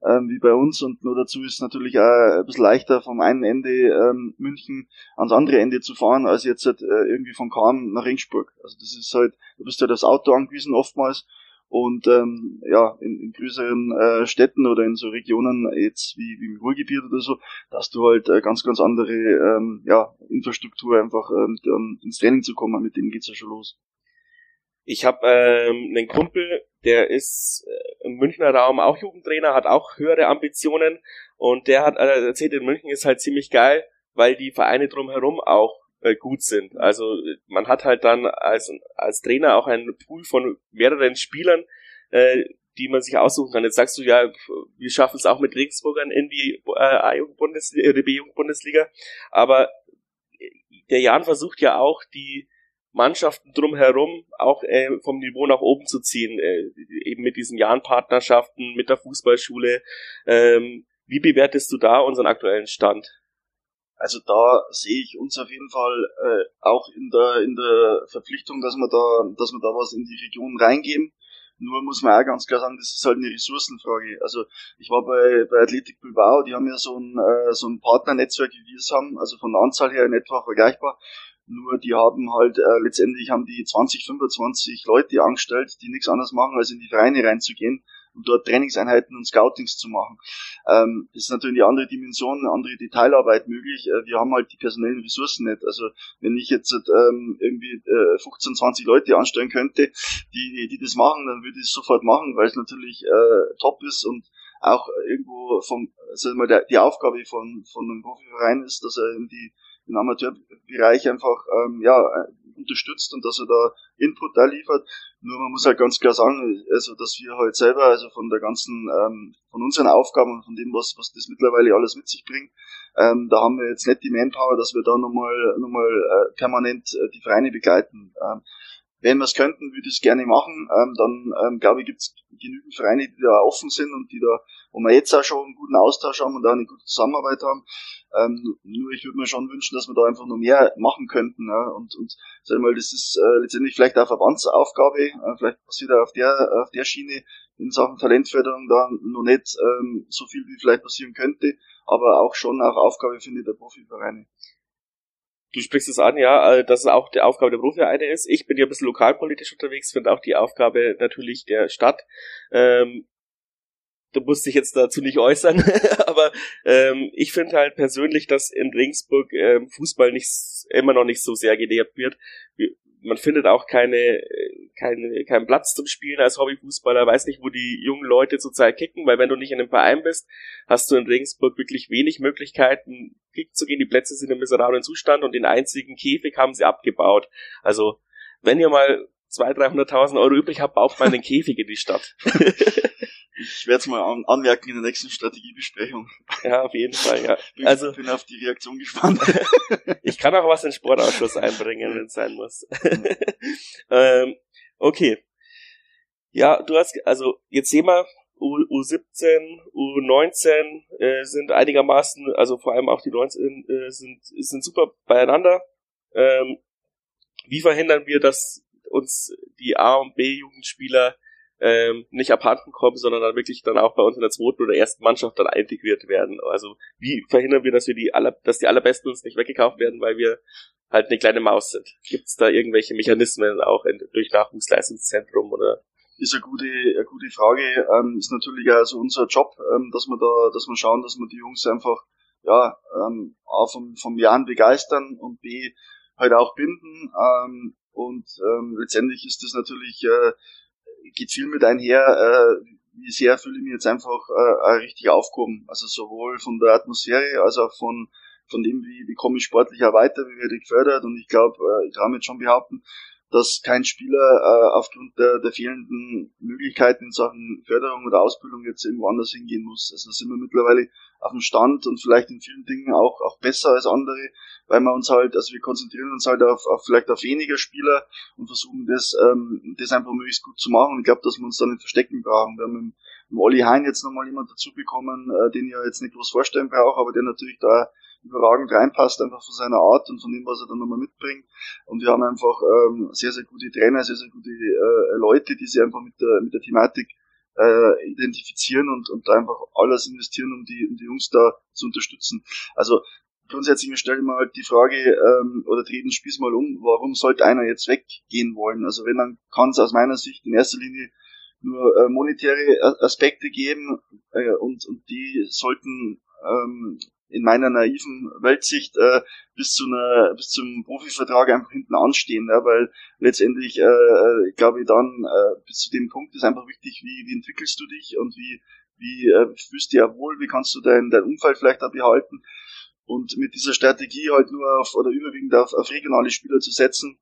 ähm, wie bei uns und nur dazu ist natürlich auch ein bisschen leichter vom einen Ende ähm, München ans andere Ende zu fahren, als jetzt halt, äh, irgendwie von Kahn nach Ringsburg. Also das ist halt, du bist halt das Auto angewiesen oftmals und ähm, ja, in, in größeren äh, Städten oder in so Regionen jetzt wie, wie im Ruhrgebiet oder so, da hast du halt äh, ganz, ganz andere ähm, ja, Infrastruktur einfach ähm, ins Training zu kommen, mit denen geht's ja schon los. Ich habe ähm, einen Kumpel, der ist äh, im Münchner Raum auch Jugendtrainer, hat auch höhere Ambitionen und der hat äh, erzählt, in München ist halt ziemlich geil, weil die Vereine drumherum auch äh, gut sind. Also man hat halt dann als, als Trainer auch einen Pool von mehreren Spielern, äh, die man sich aussuchen kann. Jetzt sagst du ja, wir schaffen es auch mit Regensburgern in die äh, A-Jugend-Bundesliga, äh, B-Jugend-Bundesliga, aber der Jan versucht ja auch die Mannschaften drumherum auch äh, vom Niveau nach oben zu ziehen, äh, eben mit diesen Jahnpartnerschaften, mit der Fußballschule. Ähm, wie bewertest du da unseren aktuellen Stand? Also da sehe ich uns auf jeden Fall äh, auch in der in der Verpflichtung, dass wir da dass wir da was in die Region reingeben. Nur muss man auch ganz klar sagen, das ist halt eine Ressourcenfrage. Also ich war bei, bei Athletic Bilbao, die haben ja so ein, äh, so ein Partnernetzwerk, wie wir es haben, also von der Anzahl her in etwa vergleichbar. Nur die haben halt äh, letztendlich haben die 20, 25 Leute angestellt, die nichts anderes machen, als in die Vereine reinzugehen und dort Trainingseinheiten und Scoutings zu machen. Ähm, ist natürlich eine andere Dimension, eine andere Detailarbeit möglich. Äh, wir haben halt die personellen Ressourcen nicht. Also wenn ich jetzt ähm, irgendwie äh, 15, 20 Leute anstellen könnte, die, die das machen, dann würde ich es sofort machen, weil es natürlich äh, top ist und auch irgendwo vom, also mal der, die Aufgabe von, von einem Profiverein ist, dass er in die den Amateurbereich einfach ähm, ja, unterstützt und dass er da Input da liefert. Nur man muss halt ganz klar sagen, also dass wir halt selber, also von der ganzen, ähm, von unseren Aufgaben und von dem, was, was das mittlerweile alles mit sich bringt, ähm, da haben wir jetzt nicht die Manpower, dass wir da nochmal nochmal äh, permanent äh, die Vereine begleiten. Ähm, wenn wir es könnten, würde ich es gerne machen. Ähm, dann ähm, glaube ich, gibt es genügend Vereine, die da offen sind und die da, wo wir jetzt auch schon einen guten Austausch haben und da eine gute Zusammenarbeit haben. Ähm, nur ich würde mir schon wünschen, dass wir da einfach noch mehr machen könnten. Ja? Und, und sag mal, das ist äh, letztendlich vielleicht auch Verbandsaufgabe, äh, vielleicht passiert auch auf der, auf der Schiene in Sachen Talentförderung da noch nicht ähm, so viel, wie vielleicht passieren könnte, aber auch schon auch Aufgabe, finde ich, der Profivereine. Du sprichst es an, ja, äh, dass es auch die Aufgabe der Profivereine ist. Ich bin ja ein bisschen lokalpolitisch unterwegs, finde auch die Aufgabe natürlich der Stadt. Ähm, du musst dich jetzt dazu nicht äußern, aber ähm, ich finde halt persönlich, dass in Regensburg ähm, Fußball nicht immer noch nicht so sehr gelehrt wird. Man findet auch keine, keine, keinen Platz zum Spielen als Hobbyfußballer, weiß nicht, wo die jungen Leute zurzeit kicken, weil wenn du nicht in einem Verein bist, hast du in Regensburg wirklich wenig Möglichkeiten, kicken zu gehen. Die Plätze sind im miserablen Zustand und den einzigen Käfig haben sie abgebaut. Also, wenn ihr mal 200.000, 300.000 Euro übrig habt, baut mal einen Käfig in die Stadt. Ich werde es mal an, anmerken in der nächsten Strategiebesprechung. Ja, auf jeden Fall, ja. Bin, also bin auf die Reaktion gespannt. ich kann auch was in den Sportausschuss einbringen, wenn es sein muss. ähm, okay. Ja, du hast, also jetzt sehen wir, U, U17, U19 äh, sind einigermaßen, also vor allem auch die 19 äh, sind, sind super beieinander. Ähm, wie verhindern wir, dass uns die A- und B-Jugendspieler ähm, nicht abhanden kommen, sondern dann wirklich dann auch bei uns in der zweiten oder ersten Mannschaft dann integriert werden. Also wie verhindern wir, dass wir die aller, dass die allerbesten uns nicht weggekauft werden, weil wir halt eine kleine Maus sind? Gibt es da irgendwelche Mechanismen auch in, durch Nachwuchsleistungszentrum oder? Ist eine gute, eine gute Frage. Ähm, ist natürlich also unser Job, ähm, dass wir da, dass wir schauen, dass wir die Jungs einfach ja ähm, A vom, vom Jahren begeistern und B halt auch binden. Ähm, und ähm, letztendlich ist das natürlich äh, geht viel mit einher, äh, wie sehr fühle ich mich jetzt einfach äh, richtig aufgehoben. Also sowohl von der Atmosphäre als auch von, von dem, wie, wie komme ich sportlich weiter, wie werde ich gefördert. Und ich glaube, äh, ich kann jetzt schon behaupten, dass kein Spieler äh, aufgrund der, der fehlenden Möglichkeiten in Sachen Förderung oder Ausbildung jetzt irgendwo anders hingehen muss. Also sind wir mittlerweile auf dem Stand und vielleicht in vielen Dingen auch, auch besser als andere, weil wir uns halt, also wir konzentrieren uns halt auf, auf vielleicht auf weniger Spieler und versuchen das, ähm, das einfach möglichst gut zu machen. Ich glaube, dass wir uns da nicht verstecken brauchen. Wir haben im Olli Hein jetzt nochmal jemand dazu bekommen, äh, den ich ja jetzt nicht groß vorstellen brauche, aber der natürlich da überragend reinpasst, einfach von seiner Art und von dem, was er dann nochmal mitbringt. Und wir haben einfach ähm, sehr, sehr gute Trainer, sehr, sehr gute äh, Leute, die sich einfach mit der, mit der Thematik äh, identifizieren und, und einfach alles investieren, um die, um die Jungs da zu unterstützen. Also grundsätzlich stelle ich mir halt die Frage, ähm, oder treten Spieß mal um, warum sollte einer jetzt weggehen wollen? Also wenn, dann kann es aus meiner Sicht in erster Linie nur äh, monetäre Aspekte geben äh, und, und die sollten ähm, in meiner naiven Weltsicht äh, bis zu einer bis zum Profivertrag einfach hinten anstehen, ja, weil letztendlich äh, äh, glaube ich dann äh, bis zu dem Punkt ist einfach wichtig, wie, wie entwickelst du dich und wie wie äh, fühlst du ja wohl, wie kannst du dein dein Umfeld vielleicht auch behalten und mit dieser Strategie halt nur auf oder überwiegend auf, auf regionale Spieler zu setzen,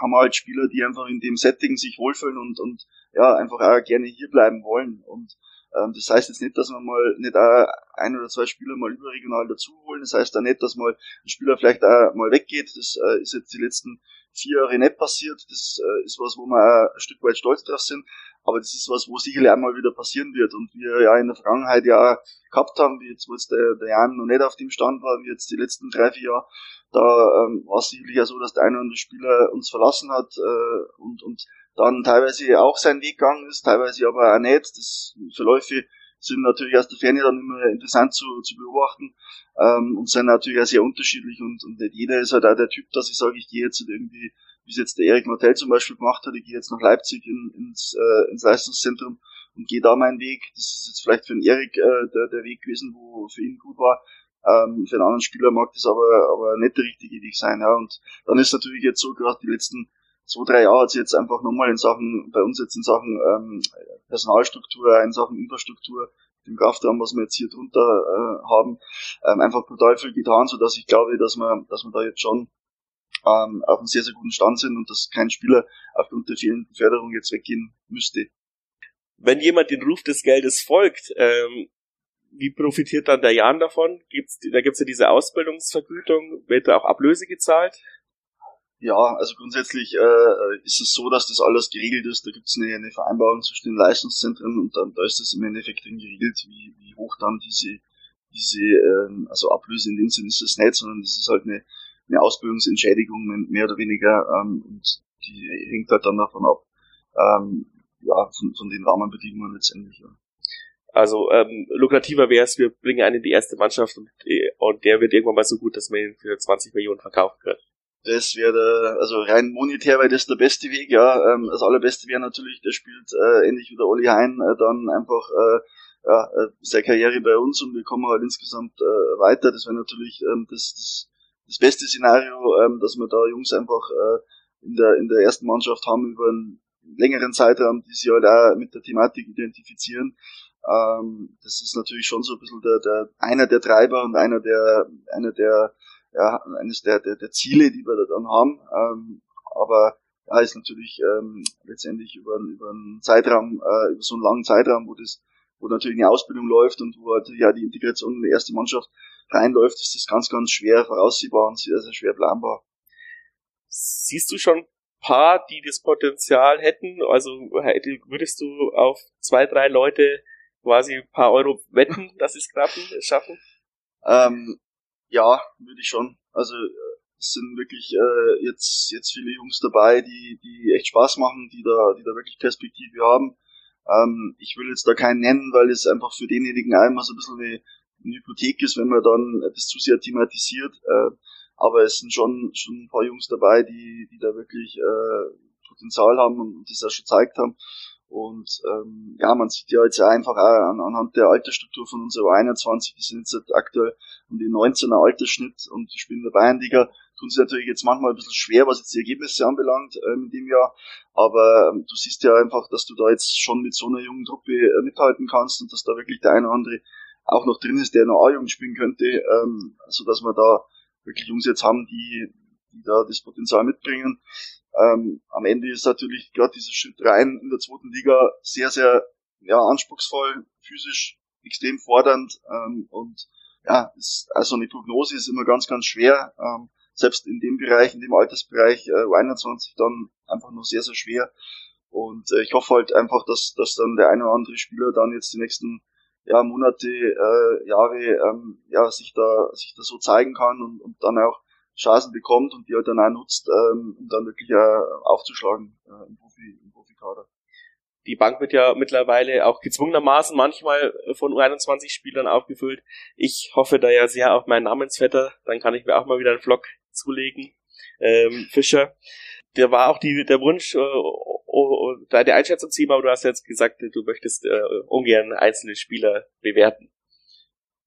haben wir halt Spieler, die einfach in dem Setting sich wohlfühlen und und ja einfach auch gerne hier bleiben wollen und das heißt jetzt nicht, dass wir mal nicht auch ein oder zwei Spieler mal überregional dazu holen. Das heißt auch nicht, dass mal ein Spieler vielleicht auch mal weggeht. Das äh, ist jetzt die letzten vier Jahre nicht passiert. Das äh, ist was, wo wir ein Stück weit stolz drauf sind. Aber das ist was, wo sicherlich einmal wieder passieren wird. Und wir ja in der Vergangenheit ja gehabt haben, wie jetzt, wo jetzt der, der Jan noch nicht auf dem Stand war, wie jetzt die letzten drei, vier Jahre, da ähm, war es sicherlich ja so, dass der eine oder andere Spieler uns verlassen hat äh, und, und dann teilweise auch seinen Weg gegangen ist, teilweise aber auch nicht. Das Verläufe sind natürlich aus der Ferne dann immer interessant zu, zu beobachten ähm, und sind natürlich auch sehr unterschiedlich und, und nicht jeder ist halt auch der Typ, dass ich sage, ich gehe jetzt irgendwie, wie es jetzt der Erik Martell zum Beispiel gemacht hat, ich gehe jetzt nach Leipzig in, ins, äh, ins Leistungszentrum und gehe da meinen Weg. Das ist jetzt vielleicht für den Erik äh, der, der Weg gewesen, wo für ihn gut war. Ähm, für einen anderen Spieler mag das aber, aber nicht der richtige Weg sein. Ja. Und dann ist natürlich jetzt so, gerade die letzten zwei, drei Jahre hat sich jetzt einfach nochmal in Sachen, bei uns jetzt in Sachen ähm, Personalstruktur, in Sachen Infrastruktur, dem Kraftraum, was wir jetzt hier drunter äh, haben, ähm, einfach brutal viel getan, so dass ich glaube, dass wir, dass wir da jetzt schon ähm, auf einem sehr, sehr guten Stand sind und dass kein Spieler aufgrund der fehlenden Förderung jetzt weggehen müsste. Wenn jemand den Ruf des Geldes folgt, ähm, wie profitiert dann der Jan davon? Gibt's, da gibt's ja diese Ausbildungsvergütung, wird da auch Ablöse gezahlt? Ja, also grundsätzlich äh, ist es so, dass das alles geregelt ist. Da gibt's eine, eine Vereinbarung zwischen den Leistungszentren und dann da ist es im Endeffekt drin geregelt, wie, wie hoch dann diese, diese ähm, also Ablöse in dem Sinne ist es nicht, sondern das ist halt eine, eine Ausbildungsentschädigung mehr oder weniger ähm, und die hängt halt dann davon ab, ähm, ja, von, von den Rahmenbedingungen letztendlich. Ja. Also ähm, lukrativer wäre es, wir bringen einen in die erste Mannschaft und, und der wird irgendwann mal so gut, dass man ihn für 20 Millionen verkaufen kann. Das wäre also rein monetär wäre das der beste Weg, ja. Ähm, das allerbeste wäre natürlich, der spielt äh, ähnlich wie der Olli Hein äh, dann einfach äh, ja, äh, seine Karriere bei uns und wir kommen halt insgesamt äh, weiter. Das wäre natürlich ähm, das, das, das beste Szenario, ähm, dass wir da Jungs einfach äh, in der in der ersten Mannschaft haben über einen längeren Zeitraum, die sich halt auch mit der Thematik identifizieren. Ähm, das ist natürlich schon so ein bisschen der, der einer der Treiber und einer der einer der ja, eines der, der, der Ziele, die wir da dann haben. Ähm, aber ja, ist natürlich ähm, letztendlich über, über einen Zeitraum, äh, über so einen langen Zeitraum, wo das, wo natürlich eine Ausbildung läuft und wo halt ja die Integration in die erste Mannschaft reinläuft, ist das ganz, ganz schwer voraussehbar und sehr, sehr schwer planbar. Siehst du schon paar, die das Potenzial hätten? Also würdest du auf zwei, drei Leute quasi ein paar Euro wetten, dass sie es schaffen? Ähm, ja, würde ich schon. Also es sind wirklich äh, jetzt jetzt viele Jungs dabei, die die echt Spaß machen, die da die da wirklich Perspektive haben. Ähm, ich will jetzt da keinen nennen, weil es einfach für denjenigen einmal so ein bisschen eine, eine Hypothek ist, wenn man dann das zu sehr thematisiert. Äh, aber es sind schon schon ein paar Jungs dabei, die die da wirklich äh, Potenzial haben und das auch schon gezeigt haben. Und ähm, ja, man sieht ja jetzt einfach auch an, anhand der Altersstruktur von unserer 21, die sind jetzt aktuell um den 19er Altersschnitt und die spielen in der Bayernliga, tun sie natürlich jetzt manchmal ein bisschen schwer, was jetzt die Ergebnisse anbelangt ähm, in dem Jahr. Aber ähm, du siehst ja einfach, dass du da jetzt schon mit so einer jungen Truppe äh, mithalten kannst und dass da wirklich der eine oder andere auch noch drin ist, der noch A-Jugend spielen könnte, ähm, so dass wir da wirklich Jungs jetzt haben, die, die da das Potenzial mitbringen. Ähm, am Ende ist natürlich gerade dieser Schritt rein in der zweiten Liga sehr, sehr ja, anspruchsvoll, physisch extrem fordernd ähm, und ja, ist, also eine Prognose ist immer ganz, ganz schwer. Ähm, selbst in dem Bereich, in dem Altersbereich äh, U21 dann einfach nur sehr, sehr schwer. Und äh, ich hoffe halt einfach, dass, dass dann der eine oder andere Spieler dann jetzt die nächsten ja, Monate, äh, Jahre ähm, ja, sich da sich da so zeigen kann und, und dann auch Chancen bekommt und die er dann auch nutzt, ähm, um dann wirklich äh, aufzuschlagen äh, im, Profi, im Profikader. Die Bank wird ja mittlerweile auch gezwungenermaßen manchmal von U21-Spielern aufgefüllt. Ich hoffe da ja sehr auf meinen Namensvetter, dann kann ich mir auch mal wieder einen Vlog zulegen. Ähm, Fischer. Der war auch die, der Wunsch, äh, oh, deine Einschätzung ziehen, aber du hast jetzt gesagt, du möchtest äh, ungern einzelne Spieler bewerten.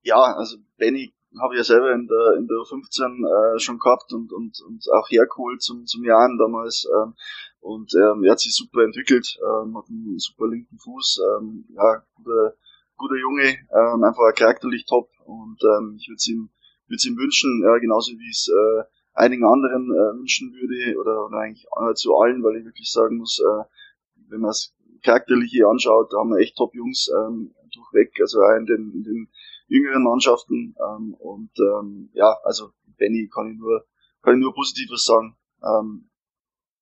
Ja, also Benny habe ich ja selber in der, in der 15 äh, schon gehabt und, und, und auch hergeholt zum, zum Jahren damals. Ähm, und ähm, er hat sich super entwickelt, ähm, hat einen super linken Fuß, ähm, ja, guter, guter Junge, ähm, einfach charakterlich top und ähm, ich würde es ihm, würd's ihm wünschen, ja, genauso wie es äh, einigen anderen äh, wünschen würde oder, oder eigentlich äh, zu allen, weil ich wirklich sagen muss, äh, wenn man das Charakterliche anschaut, da haben wir echt top Jungs ähm, durchweg, also auch in den, in den jüngeren Mannschaften. Ähm, und ähm, ja, also Benny kann ich nur, kann ich nur Positives sagen. Ähm,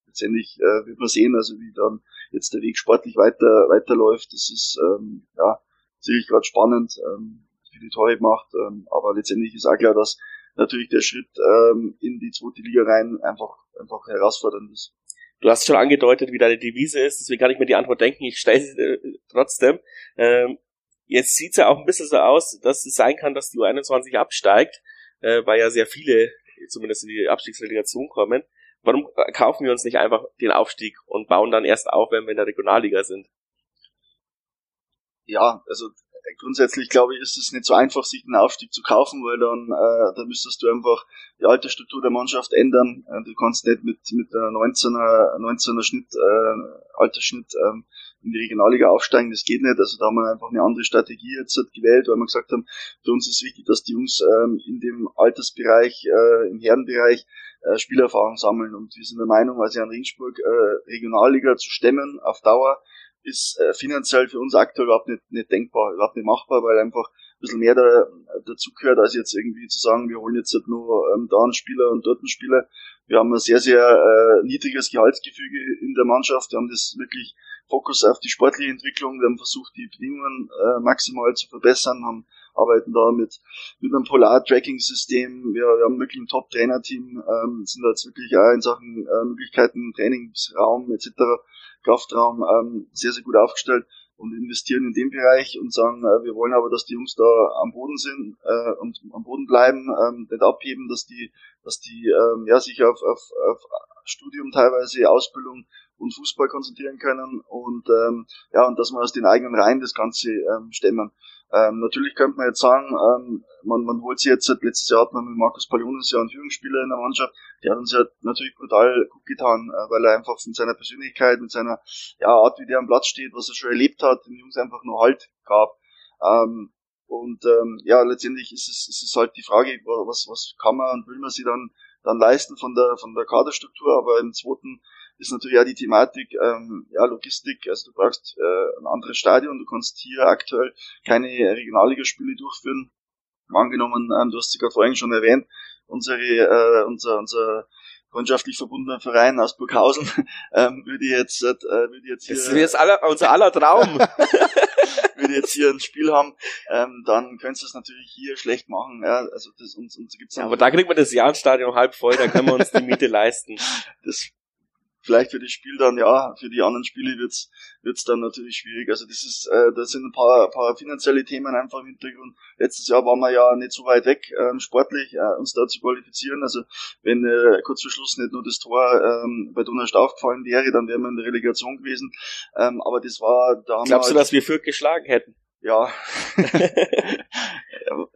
letztendlich äh, wird man sehen, also wie dann jetzt der Weg sportlich weiter weiterläuft. Das ist ähm, ja sicherlich gerade spannend, ähm, wie die Tore macht. Ähm, aber letztendlich ist auch klar, dass natürlich der Schritt ähm, in die zweite Liga rein einfach einfach herausfordernd ist. Du hast schon angedeutet, wie deine Devise ist, deswegen kann ich mir die Antwort denken. Ich stelle sie äh, trotzdem. Ähm, Jetzt sieht's ja auch ein bisschen so aus, dass es sein kann, dass die U21 absteigt, äh, weil ja sehr viele zumindest in die Abstiegsrelegation kommen. Warum kaufen wir uns nicht einfach den Aufstieg und bauen dann erst auf, wenn wir in der Regionalliga sind? ja, also grundsätzlich glaube ich, ist es nicht so einfach, sich den Aufstieg zu kaufen, weil dann, äh, da müsstest du einfach die Altersstruktur der Mannschaft ändern. Äh, du kannst nicht mit, mit einer 19er, 19er Schnitt, äh, Altersschnitt ähm, in die Regionalliga aufsteigen, das geht nicht. Also da haben wir einfach eine andere Strategie jetzt gewählt, weil wir gesagt haben, für uns ist wichtig, dass die Jungs ähm, in dem Altersbereich, äh, im Herrenbereich, äh, Spielerfahrung sammeln. Und wir sind der Meinung, also an Ringsburg äh, Regionalliga zu stemmen auf Dauer, ist äh, finanziell für uns aktuell überhaupt nicht, nicht denkbar, überhaupt nicht machbar, weil einfach ein bisschen mehr da, dazu gehört, als jetzt irgendwie zu sagen, wir holen jetzt halt nur ähm, da einen Spieler und dort einen Spieler. Wir haben ein sehr, sehr äh, niedriges Gehaltsgefüge in der Mannschaft. Wir haben das wirklich Fokus auf die sportliche Entwicklung. Wir haben versucht, die Bedingungen äh, maximal zu verbessern, haben arbeiten da mit, mit einem Polar-Tracking-System. Wir, wir haben wirklich ein Top-Trainer-Team, ähm, sind da jetzt wirklich auch in Sachen äh, Möglichkeiten, Trainingsraum etc., Kraftraum ähm, sehr, sehr gut aufgestellt und investieren in den Bereich und sagen, äh, wir wollen aber, dass die Jungs da am Boden sind äh, und am Boden bleiben, ähm, nicht abheben, dass die, dass die ähm, ja, sich auf, auf, auf Studium teilweise, Ausbildung und Fußball konzentrieren können und ähm, ja und dass wir aus den eigenen Reihen das Ganze ähm, stemmen. Ähm, natürlich könnte man jetzt sagen, ähm, man, man holt sich jetzt, letztes Jahr hat mit Markus Palionis ja einen Führungsspieler in der Mannschaft, der hat uns ja natürlich brutal gut getan, äh, weil er einfach mit seiner Persönlichkeit, mit seiner ja, Art, wie der am Platz steht, was er schon erlebt hat, den Jungs einfach nur Halt gab. Ähm, und ähm, ja, letztendlich ist es, ist es halt die Frage, was, was kann man und will man sie dann, dann leisten von der, von der Kaderstruktur, aber im zweiten ist natürlich auch die Thematik, ähm, ja, Logistik, also du brauchst äh, ein anderes Stadion, du kannst hier aktuell keine Regionalligaspiele durchführen. Angenommen, ähm, du hast sie gerade vorhin schon erwähnt, unsere, äh, unser, unser freundschaftlich verbundener Verein aus Burghausen ähm, würde jetzt, äh, würde jetzt hier... Das ist jetzt aller, unser aller Traum. würde jetzt hier ein Spiel haben, ähm, dann könntest du es natürlich hier schlecht machen. Ja, also das uns, uns gibt's ja, aber da kriegt man das Jahnstadion halb voll, da können wir uns die Miete leisten. Das vielleicht für das Spiel dann, ja, für die anderen Spiele wird's wird's dann natürlich schwierig. Also das ist, äh, da sind ein paar, paar finanzielle Themen einfach im Hintergrund. Letztes Jahr waren wir ja nicht so weit weg, ähm, sportlich, äh, uns da zu qualifizieren. Also wenn äh, kurz vor Schluss nicht nur das Tor ähm, bei Donnerst aufgefallen wäre, dann wären wir in der Relegation gewesen. Ähm, aber das war, da haben Glaubst wir du, dass wir Fürth geschlagen hätten? Ja.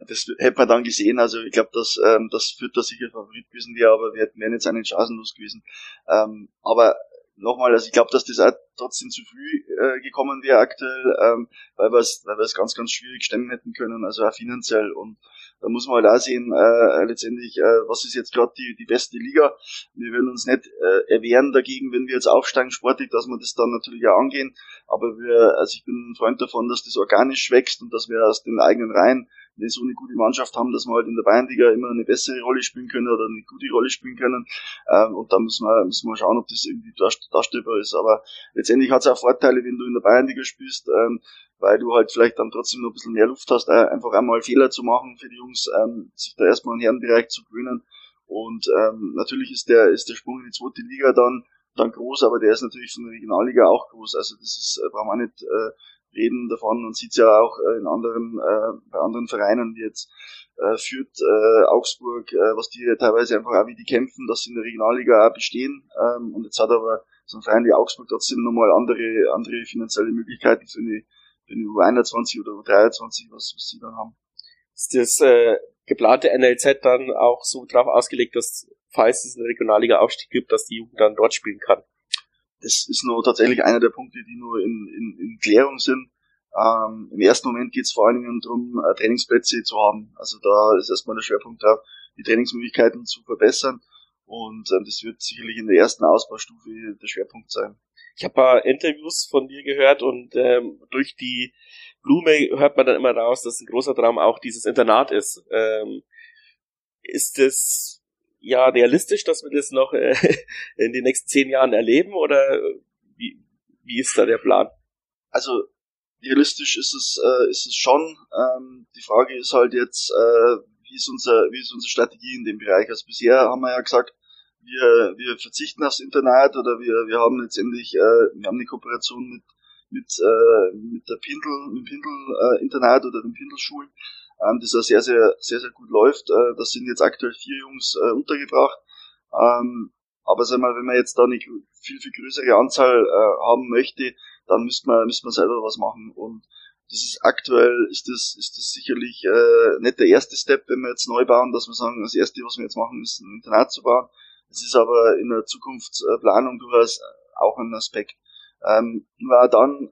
das hätte man dann gesehen. Also ich glaube, dass ähm, das führt da sicher Favorit gewesen wäre, aber wir hätten wären jetzt einen chancenlos gewesen. Ähm, aber nochmal, also ich glaube, dass das auch trotzdem zu früh äh, gekommen wäre aktuell, ähm, weil wir es weil wir es ganz, ganz schwierig stemmen hätten können, also auch finanziell. Und da muss man halt auch sehen, äh, letztendlich, äh, was ist jetzt gerade die, die beste Liga. Wir würden uns nicht äh, erwehren dagegen, wenn wir jetzt aufsteigen sportlich, dass wir das dann natürlich auch angehen. Aber wir, also ich bin ein Freund davon, dass das organisch wächst und dass wir aus den eigenen Reihen eine so eine gute Mannschaft haben, dass wir halt in der Bayernliga immer eine bessere Rolle spielen können oder eine gute Rolle spielen können. Ähm, und da müssen wir, müssen wir schauen, ob das irgendwie darstellbar ist. Aber letztendlich hat es auch Vorteile, wenn du in der Bayernliga spielst, ähm, weil du halt vielleicht dann trotzdem noch ein bisschen mehr Luft hast, äh, einfach einmal Fehler zu machen für die Jungs, ähm, sich da erstmal im Herrenbereich zu gewöhnen. Und ähm, natürlich ist der, ist der Sprung in die zweite Liga dann, dann groß, aber der ist natürlich von der Regionalliga auch groß. Also das ist, äh, brauchen wir nicht äh, reden davon. Man sieht es ja auch äh, in anderen, äh, bei anderen Vereinen, wie jetzt äh, Fürth, äh, Augsburg, äh, was die teilweise einfach auch wie die kämpfen, dass sie in der Regionalliga auch bestehen. Ähm, und jetzt hat aber so ein Verein wie Augsburg trotzdem nochmal andere, andere finanzielle Möglichkeiten für eine, für eine U21 oder U23, was, was sie dann haben. Ist das äh, geplante NLZ dann auch so drauf ausgelegt, dass falls es eine Regionalliga-Aufstieg gibt, dass die Jugend dann dort spielen kann? Das ist nur tatsächlich einer der Punkte, die nur in, in, in Klärung sind. Ähm, Im ersten Moment geht es vor allen Dingen darum, äh, Trainingsplätze zu haben. Also da ist erstmal der Schwerpunkt drauf, die Trainingsmöglichkeiten zu verbessern. Und ähm, das wird sicherlich in der ersten Ausbaustufe der Schwerpunkt sein. Ich habe paar Interviews von dir gehört und ähm, durch die Blume hört man dann immer raus, dass ein großer Traum auch dieses Internat ist. Ähm, ist es ja realistisch, dass wir das noch äh, in den nächsten zehn Jahren erleben oder wie, wie ist da der Plan? Also realistisch ist es, äh, ist es schon. Ähm, die Frage ist halt jetzt, äh, wie ist unser, wie ist unsere Strategie in dem Bereich? Also bisher haben wir ja gesagt, wir, wir verzichten aufs Internat oder wir, wir haben letztendlich, äh, wir haben eine Kooperation mit, mit, äh, mit der Pindel, mit dem Pindel-Internat äh, oder den Pindelschulen ähm, das auch sehr, sehr, sehr, sehr gut läuft. Äh, da sind jetzt aktuell vier Jungs äh, untergebracht. Ähm, aber sag mal, wenn man jetzt da eine viel, viel größere Anzahl äh, haben möchte, dann müsste man, müsste man selber was machen. Und das ist aktuell ist das ist das sicherlich äh, nicht der erste Step, wenn wir jetzt neu bauen, dass wir sagen, das erste, was wir jetzt machen, ist ein Internat zu bauen. Es ist aber in der Zukunftsplanung durchaus auch ein Aspekt. Ähm, nur dann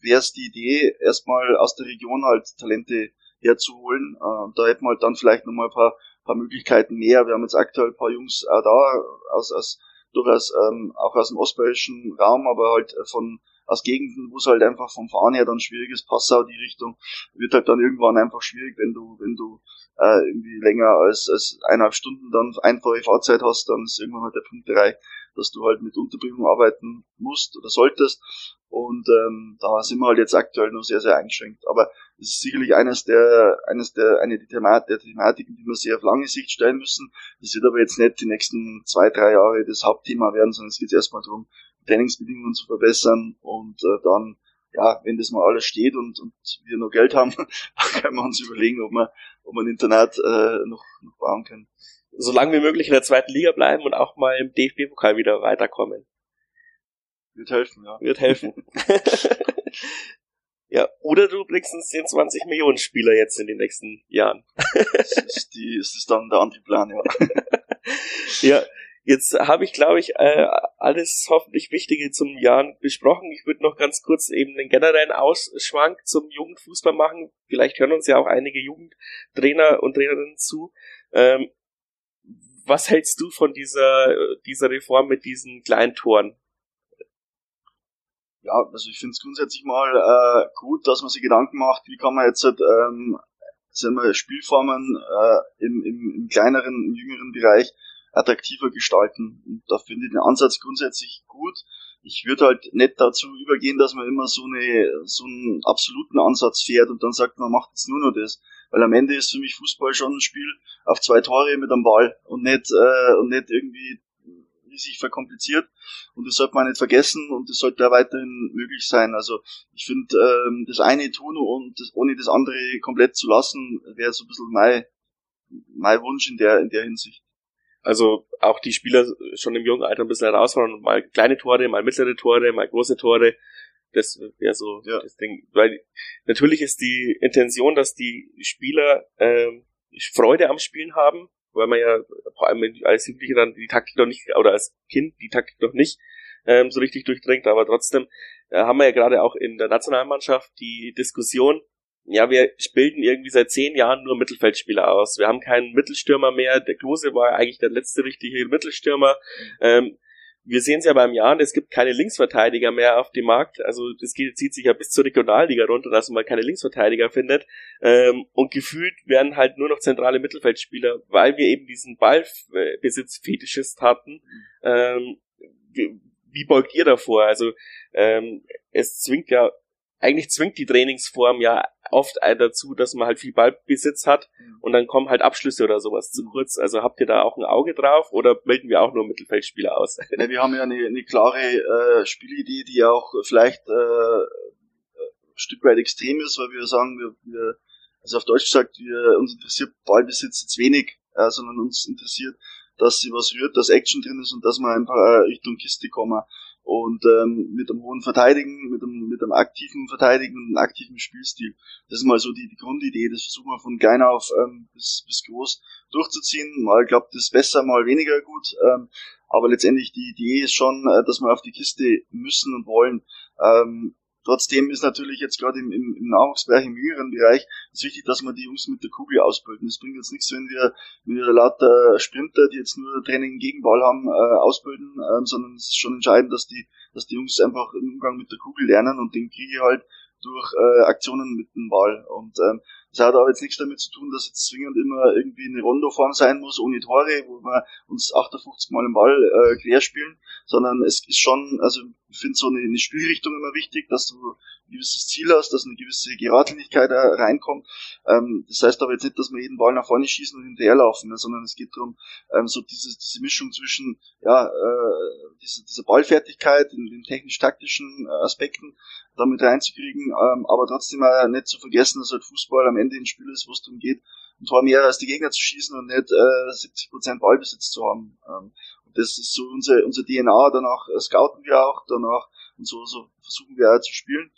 wäre es die Idee, erstmal aus der Region halt Talente herzuholen. Äh, da hätten wir halt dann vielleicht nochmal ein paar, paar Möglichkeiten mehr. Wir haben jetzt aktuell ein paar Jungs auch da, aus, aus durchaus ähm, auch aus dem ostbayerischen Raum, aber halt von aus Gegenden, wo es halt einfach vom Fahren her dann schwierig ist, Passau die Richtung, wird halt dann irgendwann einfach schwierig, wenn du, wenn du äh, irgendwie länger als, als eineinhalb Stunden dann einfache Fahrzeit hast, dann ist irgendwann halt der Punkt erreicht, dass du halt mit Unterbringung arbeiten musst oder solltest. Und ähm, da sind wir halt jetzt aktuell noch sehr, sehr eingeschränkt. Aber das ist sicherlich eines der, eines der, eine der, Themat der Thematiken, die wir sehr auf lange Sicht stellen müssen. Das wird aber jetzt nicht die nächsten zwei, drei Jahre das Hauptthema werden, sondern es geht erstmal darum, Trainingsbedingungen zu verbessern und äh, dann, ja, wenn das mal alles steht und, und wir noch Geld haben, dann können wir uns überlegen, ob wir, ob wir ein Internat äh, noch, noch bauen können. So lange wie möglich in der zweiten Liga bleiben und auch mal im DFB-Pokal wieder weiterkommen. Wird helfen, ja. Wird helfen. oder du blickst uns den 20 Millionen Spieler jetzt in den nächsten Jahren. das ist, die, ist das dann der Antiplan, ja. ja, Jetzt habe ich, glaube ich, äh, alles hoffentlich Wichtige zum Jahr besprochen. Ich würde noch ganz kurz eben den generellen Ausschwank zum Jugendfußball machen. Vielleicht hören uns ja auch einige Jugendtrainer und Trainerinnen zu. Ähm, was hältst du von dieser, dieser Reform mit diesen kleinen Toren? Ja, also ich finde es grundsätzlich mal äh, gut, dass man sich Gedanken macht, wie kann man jetzt ähm, sagen wir, Spielformen äh, im, im, im kleineren, im jüngeren Bereich attraktiver gestalten. Und da finde ich den Ansatz grundsätzlich gut. Ich würde halt nicht dazu übergehen, dass man immer so, eine, so einen absoluten Ansatz fährt und dann sagt, man macht jetzt nur noch das. Weil am Ende ist für mich Fußball schon ein Spiel auf zwei Tore mit einem Ball und nicht, äh, und nicht irgendwie riesig verkompliziert. Und das sollte man nicht vergessen und das sollte auch weiterhin möglich sein. Also ich finde, ähm, das eine tun und das, ohne das andere komplett zu lassen, wäre so ein bisschen mein, mein Wunsch in der, in der Hinsicht. Also auch die Spieler schon im jungen Alter ein bisschen herausfordern, mal kleine Tore, mal mittlere Tore, mal große Tore. Das wäre so ja. das Ding. Weil natürlich ist die Intention, dass die Spieler ähm, Freude am Spielen haben, weil man ja vor allem als Jugendlicher dann die Taktik noch nicht, oder als Kind die Taktik noch nicht ähm, so richtig durchdringt, aber trotzdem äh, haben wir ja gerade auch in der Nationalmannschaft die Diskussion, ja, wir bilden irgendwie seit zehn Jahren nur Mittelfeldspieler aus. Wir haben keinen Mittelstürmer mehr. Der Klose war eigentlich der letzte richtige Mittelstürmer. Ähm, wir sehen es ja beim Jahren, es gibt keine Linksverteidiger mehr auf dem Markt. Also geht, zieht sich ja bis zur Regionalliga runter, dass man keine Linksverteidiger findet. Ähm, und gefühlt werden halt nur noch zentrale Mittelfeldspieler, weil wir eben diesen Ballbesitzfetischist hatten. Ähm, wie, wie beugt ihr davor? Also ähm, es zwingt ja eigentlich zwingt die Trainingsform ja oft dazu, dass man halt viel Ballbesitz hat mhm. und dann kommen halt Abschlüsse oder sowas zu kurz. Also habt ihr da auch ein Auge drauf oder melden wir auch nur Mittelfeldspieler aus? Ja, wir haben ja eine, eine klare äh, Spielidee, die auch vielleicht äh, ein Stück weit extrem ist, weil wir sagen, wir, wir also auf Deutsch gesagt, wir, uns interessiert Ballbesitz jetzt wenig, äh, sondern uns interessiert, dass sie was rührt, dass Action drin ist und dass wir einfach äh, Richtung Kiste kommen und ähm, mit einem hohen Verteidigen, mit einem, mit einem aktiven Verteidigen und einem aktiven Spielstil. Das ist mal so die, die Grundidee, das versuchen wir von klein auf ähm, bis, bis groß durchzuziehen. Mal klappt das besser, mal weniger gut, ähm, aber letztendlich die Idee ist schon, äh, dass wir auf die Kiste müssen und wollen. Ähm, Trotzdem ist natürlich jetzt gerade im, im, im Nahrungsbereich, im jüngeren Bereich, ist wichtig, dass wir die Jungs mit der Kugel ausbilden. Es bringt jetzt nichts, wenn wir, wenn wir lauter Sprinter, die jetzt nur Training gegen Ball haben, äh, ausbilden, ähm, sondern es ist schon entscheidend, dass die, dass die Jungs einfach im Umgang mit der Kugel lernen und den kriege ich halt durch äh, Aktionen mit dem Ball. Und ähm, das hat aber jetzt nichts damit zu tun, dass jetzt zwingend immer irgendwie eine Rondoform sein muss, ohne Tore, wo wir uns 58 Mal im Ball äh, quer spielen, sondern es ist schon, also ich finde so eine, eine Spielrichtung immer wichtig, dass du ein gewisses Ziel hast, dass eine gewisse Geradlinigkeit reinkommt. Ähm, das heißt aber jetzt nicht, dass wir jeden Ball nach vorne schießen und hinterherlaufen, ne, sondern es geht darum, ähm, so diese, diese Mischung zwischen ja, äh, diese, dieser Ballfertigkeit in den technisch-taktischen äh, Aspekten damit reinzukriegen, ähm, aber trotzdem auch nicht zu vergessen, dass halt Fußball am Ende ein Spiel ist, wo es darum geht, ein Tor mehr als die Gegner zu schießen und nicht äh, 70% Ballbesitz zu haben. Ähm, und das ist so unser, unser DNA, danach äh, scouten wir auch, danach und so, so versuchen wir auch zu spielen.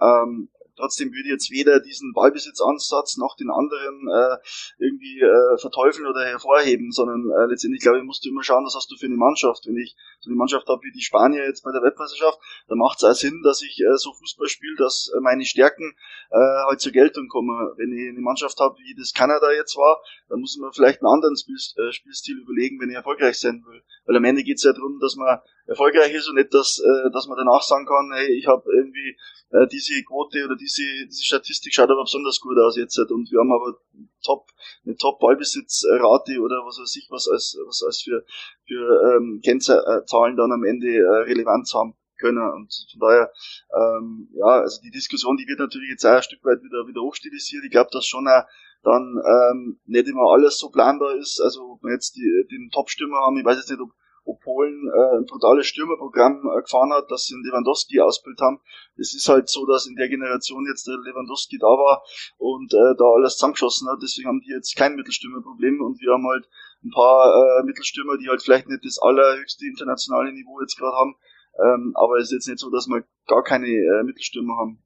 Ähm, Trotzdem würde ich jetzt weder diesen Ballbesitzansatz noch den anderen äh, irgendwie äh, verteufeln oder hervorheben, sondern äh, letztendlich glaube ich, musst du immer schauen, was hast du für eine Mannschaft. Wenn ich so eine Mannschaft habe wie die Spanier jetzt bei der Weltmeisterschaft, dann macht es auch Sinn, dass ich äh, so Fußball spiele, dass äh, meine Stärken äh, halt zur Geltung kommen. Wenn ich eine Mannschaft habe, wie das Kanada jetzt war, dann muss man vielleicht einen anderen äh, Spielstil überlegen, wenn ich erfolgreich sein will. Weil am Ende geht es ja darum, dass man erfolgreich ist und nicht, dass, äh, dass man danach sagen kann, hey, ich habe irgendwie äh, diese Quote oder diese, diese Statistik schaut aber besonders gut aus jetzt und wir haben aber top, eine top Ballbesitzrate oder was weiß ich, was als, was als für, für ähm, Kennzahlen dann am Ende äh, Relevanz haben können. Und von daher, ähm, ja, also die Diskussion, die wird natürlich jetzt auch ein Stück weit wieder, wieder hochstilisiert. Ich glaube, dass schon auch dann ähm, nicht immer alles so planbar ist. Also ob wir jetzt die, den Top-Stürmer haben, ich weiß jetzt nicht, ob ob Polen äh, ein brutales Stürmerprogramm äh, gefahren hat, dass sie einen Lewandowski ausgebildet haben. Es ist halt so, dass in der Generation jetzt der Lewandowski da war und äh, da alles zusammengeschossen hat. Deswegen haben die jetzt kein Mittelstürmerproblem und wir haben halt ein paar äh, Mittelstürmer, die halt vielleicht nicht das allerhöchste internationale Niveau jetzt gerade haben. Ähm, aber es ist jetzt nicht so, dass wir gar keine äh, Mittelstürmer haben.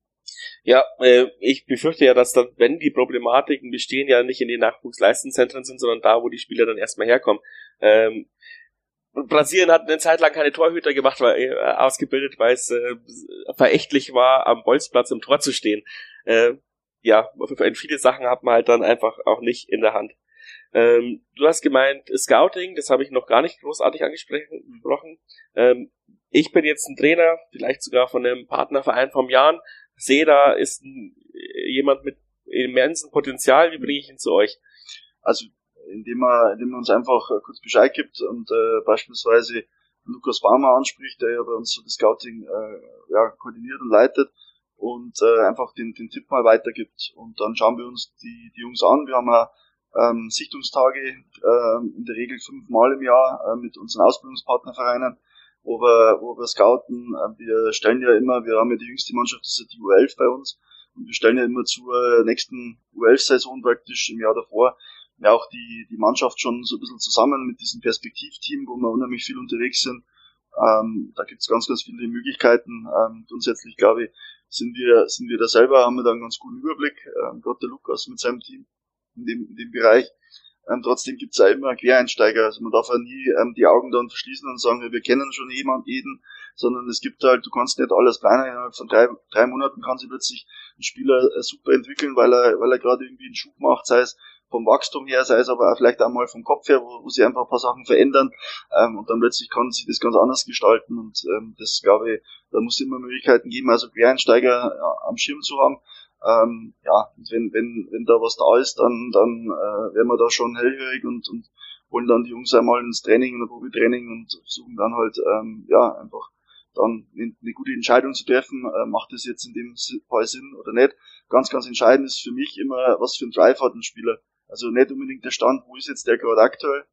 Ja, äh, ich befürchte ja, dass dann, wenn die Problematiken bestehen, ja nicht in den Nachwuchsleistungszentren sind, sondern da, wo die Spieler dann erstmal herkommen. Ähm, Brasilien hat eine Zeit lang keine Torhüter gemacht, weil äh, ausgebildet, weil es äh, verächtlich war, am Bolzplatz im Tor zu stehen. Äh, ja, in viele Sachen hat man halt dann einfach auch nicht in der Hand. Ähm, du hast gemeint Scouting, das habe ich noch gar nicht großartig angesprochen. Ähm, ich bin jetzt ein Trainer, vielleicht sogar von einem Partnerverein vom Jahren. Sehe da ist ein, jemand mit immensem Potenzial. Wie bringe ich ihn zu euch? Also indem er, indem er uns einfach äh, kurz Bescheid gibt und äh, beispielsweise Lukas Barmer anspricht, der ja bei uns so das Scouting äh, ja, koordiniert und leitet und äh, einfach den, den Tipp mal weitergibt. Und dann schauen wir uns die, die Jungs an. Wir haben ja ähm, Sichtungstage äh, in der Regel fünfmal im Jahr äh, mit unseren Ausbildungspartnervereinen, wo wir, wo wir scouten. Äh, wir stellen ja immer, wir haben ja die jüngste Mannschaft, das ist ja die U11 bei uns. Und wir stellen ja immer zur nächsten U11-Saison praktisch im Jahr davor ja auch die, die Mannschaft schon so ein bisschen zusammen mit diesem Perspektivteam, wo wir unheimlich viel unterwegs sind. Ähm, da gibt es ganz, ganz viele Möglichkeiten. Ähm, grundsätzlich glaube ich, sind wir, sind wir da selber, haben wir da einen ganz guten Überblick. Ähm, gerade der Lukas mit seinem Team in dem, in dem Bereich. Ähm, trotzdem gibt es ja immer Quereinsteiger. Also man darf ja nie ähm, die Augen dann verschließen und sagen, wir kennen schon jemanden, jeden, sondern es gibt halt, du kannst nicht alles planen. Innerhalb von drei, drei Monaten kann sich plötzlich ein Spieler äh, super entwickeln, weil er, weil er gerade irgendwie einen Schub macht, sei es vom Wachstum her, sei es aber auch vielleicht auch mal vom Kopf her, wo, wo sie einfach ein paar Sachen verändern ähm, und dann plötzlich kann sie das ganz anders gestalten und ähm, das glaube ich, da muss es immer Möglichkeiten geben, also Quereinsteiger ja, am Schirm zu haben. Ähm, ja, wenn, wenn, wenn da was da ist, dann, dann äh, werden wir da schon hellhörig und, und holen dann die Jungs einmal ins Training, in der Probetraining und suchen dann halt, ähm, ja, einfach dann eine gute Entscheidung zu treffen, äh, macht das jetzt in dem Fall Sinn oder nicht. Ganz, ganz entscheidend ist für mich immer, was für ein Drive hat ein Spieler. Also nicht unbedingt der Stand, wo ist jetzt der gerade aktuell,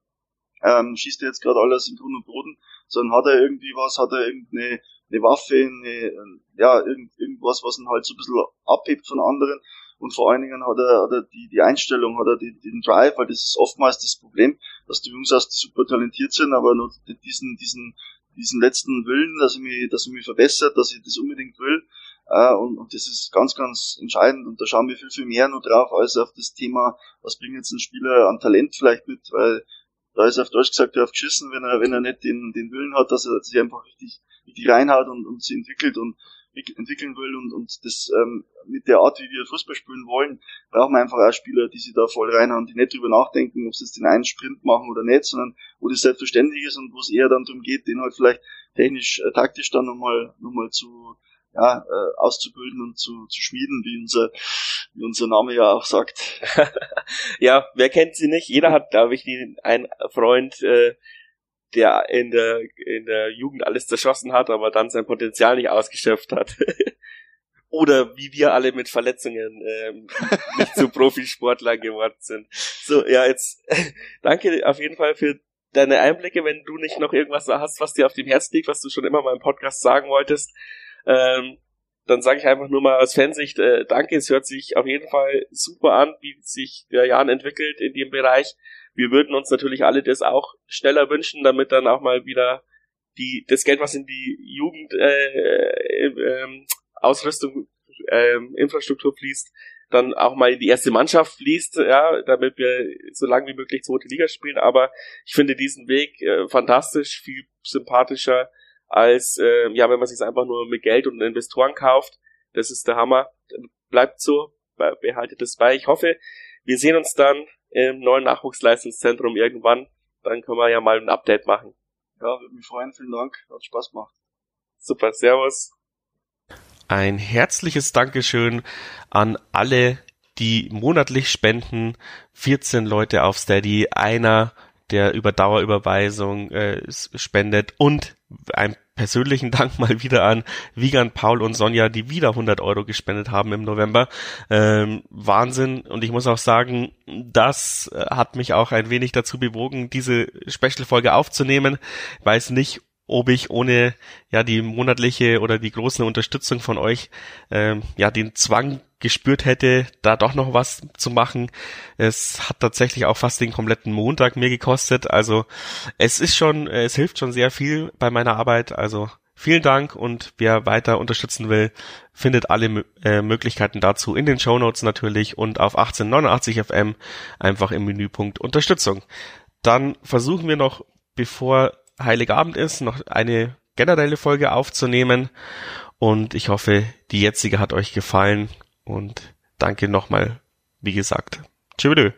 ähm, schießt er jetzt gerade alles in Grund und Boden, sondern hat er irgendwie was, hat er irgendeine eine Waffe, eine, ja, irgend, irgendwas, was ihn halt so ein bisschen abhebt von anderen. Und vor allen Dingen hat er, hat er die, die Einstellung, hat er die, den Drive, weil das ist oftmals das Problem, dass die Jungs erst super talentiert sind, aber nur diesen, diesen, diesen letzten Willen, dass ich mich, dass ich mich verbessert, dass ich das unbedingt will, äh, und, und das ist ganz, ganz entscheidend. Und da schauen wir viel, viel mehr nur drauf, als auf das Thema, was bringt jetzt ein Spieler an Talent vielleicht mit, weil da ist auf Deutsch gesagt drauf geschissen, wenn er, wenn er nicht den, den Willen hat, dass er sich einfach richtig, richtig reinhaut und, und sie entwickelt und entwickeln will und, und das ähm, mit der Art, wie wir Fußball spielen wollen, brauchen wir einfach auch Spieler, die sich da voll reinhauen, die nicht drüber nachdenken, ob sie jetzt den einen Sprint machen oder nicht, sondern wo das selbstverständlich ist und wo es eher dann darum geht, den halt vielleicht technisch, äh, taktisch dann nochmal noch mal zu, ja, äh, auszubilden und zu, zu schmieden, wie unser, wie unser Name ja auch sagt. ja, wer kennt sie nicht? Jeder hat, glaube ich, die, einen Freund, äh, der in der, in der Jugend alles zerschossen hat, aber dann sein Potenzial nicht ausgeschöpft hat. Oder wie wir alle mit Verletzungen ähm, nicht zu Profisportlern geworden sind. So, ja, jetzt danke auf jeden Fall für deine Einblicke. Wenn du nicht noch irgendwas hast, was dir auf dem Herz liegt, was du schon immer mal im Podcast sagen wolltest, ähm, dann sage ich einfach nur mal aus Fansicht, äh, danke, es hört sich auf jeden Fall super an, wie sich der Jan entwickelt in dem Bereich. Wir würden uns natürlich alle das auch schneller wünschen, damit dann auch mal wieder die das Geld, was in die Jugend äh, äh, Ausrüstung ähm, Infrastruktur fließt, dann auch mal in die erste Mannschaft fließt, ja, damit wir so lange wie möglich zweite Liga spielen. Aber ich finde diesen Weg äh, fantastisch, viel sympathischer als äh, ja, wenn man sich einfach nur mit Geld und Investoren kauft. Das ist der Hammer. Bleibt so, behaltet es bei. Ich hoffe, wir sehen uns dann im neuen Nachwuchsleistungszentrum irgendwann. Dann können wir ja mal ein Update machen. Ja, würde mich freuen. Vielen Dank. Hat Spaß gemacht. Super. Servus. Ein herzliches Dankeschön an alle, die monatlich spenden. 14 Leute auf Steady, einer, der über Dauerüberweisung äh, spendet und ein persönlichen Dank mal wieder an Wiegand, Paul und Sonja, die wieder 100 Euro gespendet haben im November. Ähm, Wahnsinn. Und ich muss auch sagen, das äh, hat mich auch ein wenig dazu bewogen, diese Special-Folge aufzunehmen, weil es nicht ob ich ohne ja die monatliche oder die große Unterstützung von euch ähm, ja den Zwang gespürt hätte, da doch noch was zu machen. Es hat tatsächlich auch fast den kompletten Montag mir gekostet. Also es ist schon, es hilft schon sehr viel bei meiner Arbeit. Also vielen Dank und wer weiter unterstützen will, findet alle äh, Möglichkeiten dazu in den Show Notes natürlich und auf 1889 FM einfach im Menüpunkt Unterstützung. Dann versuchen wir noch, bevor Heiligabend ist, noch eine generelle Folge aufzunehmen. Und ich hoffe, die jetzige hat euch gefallen. Und danke nochmal, wie gesagt. Tschüss.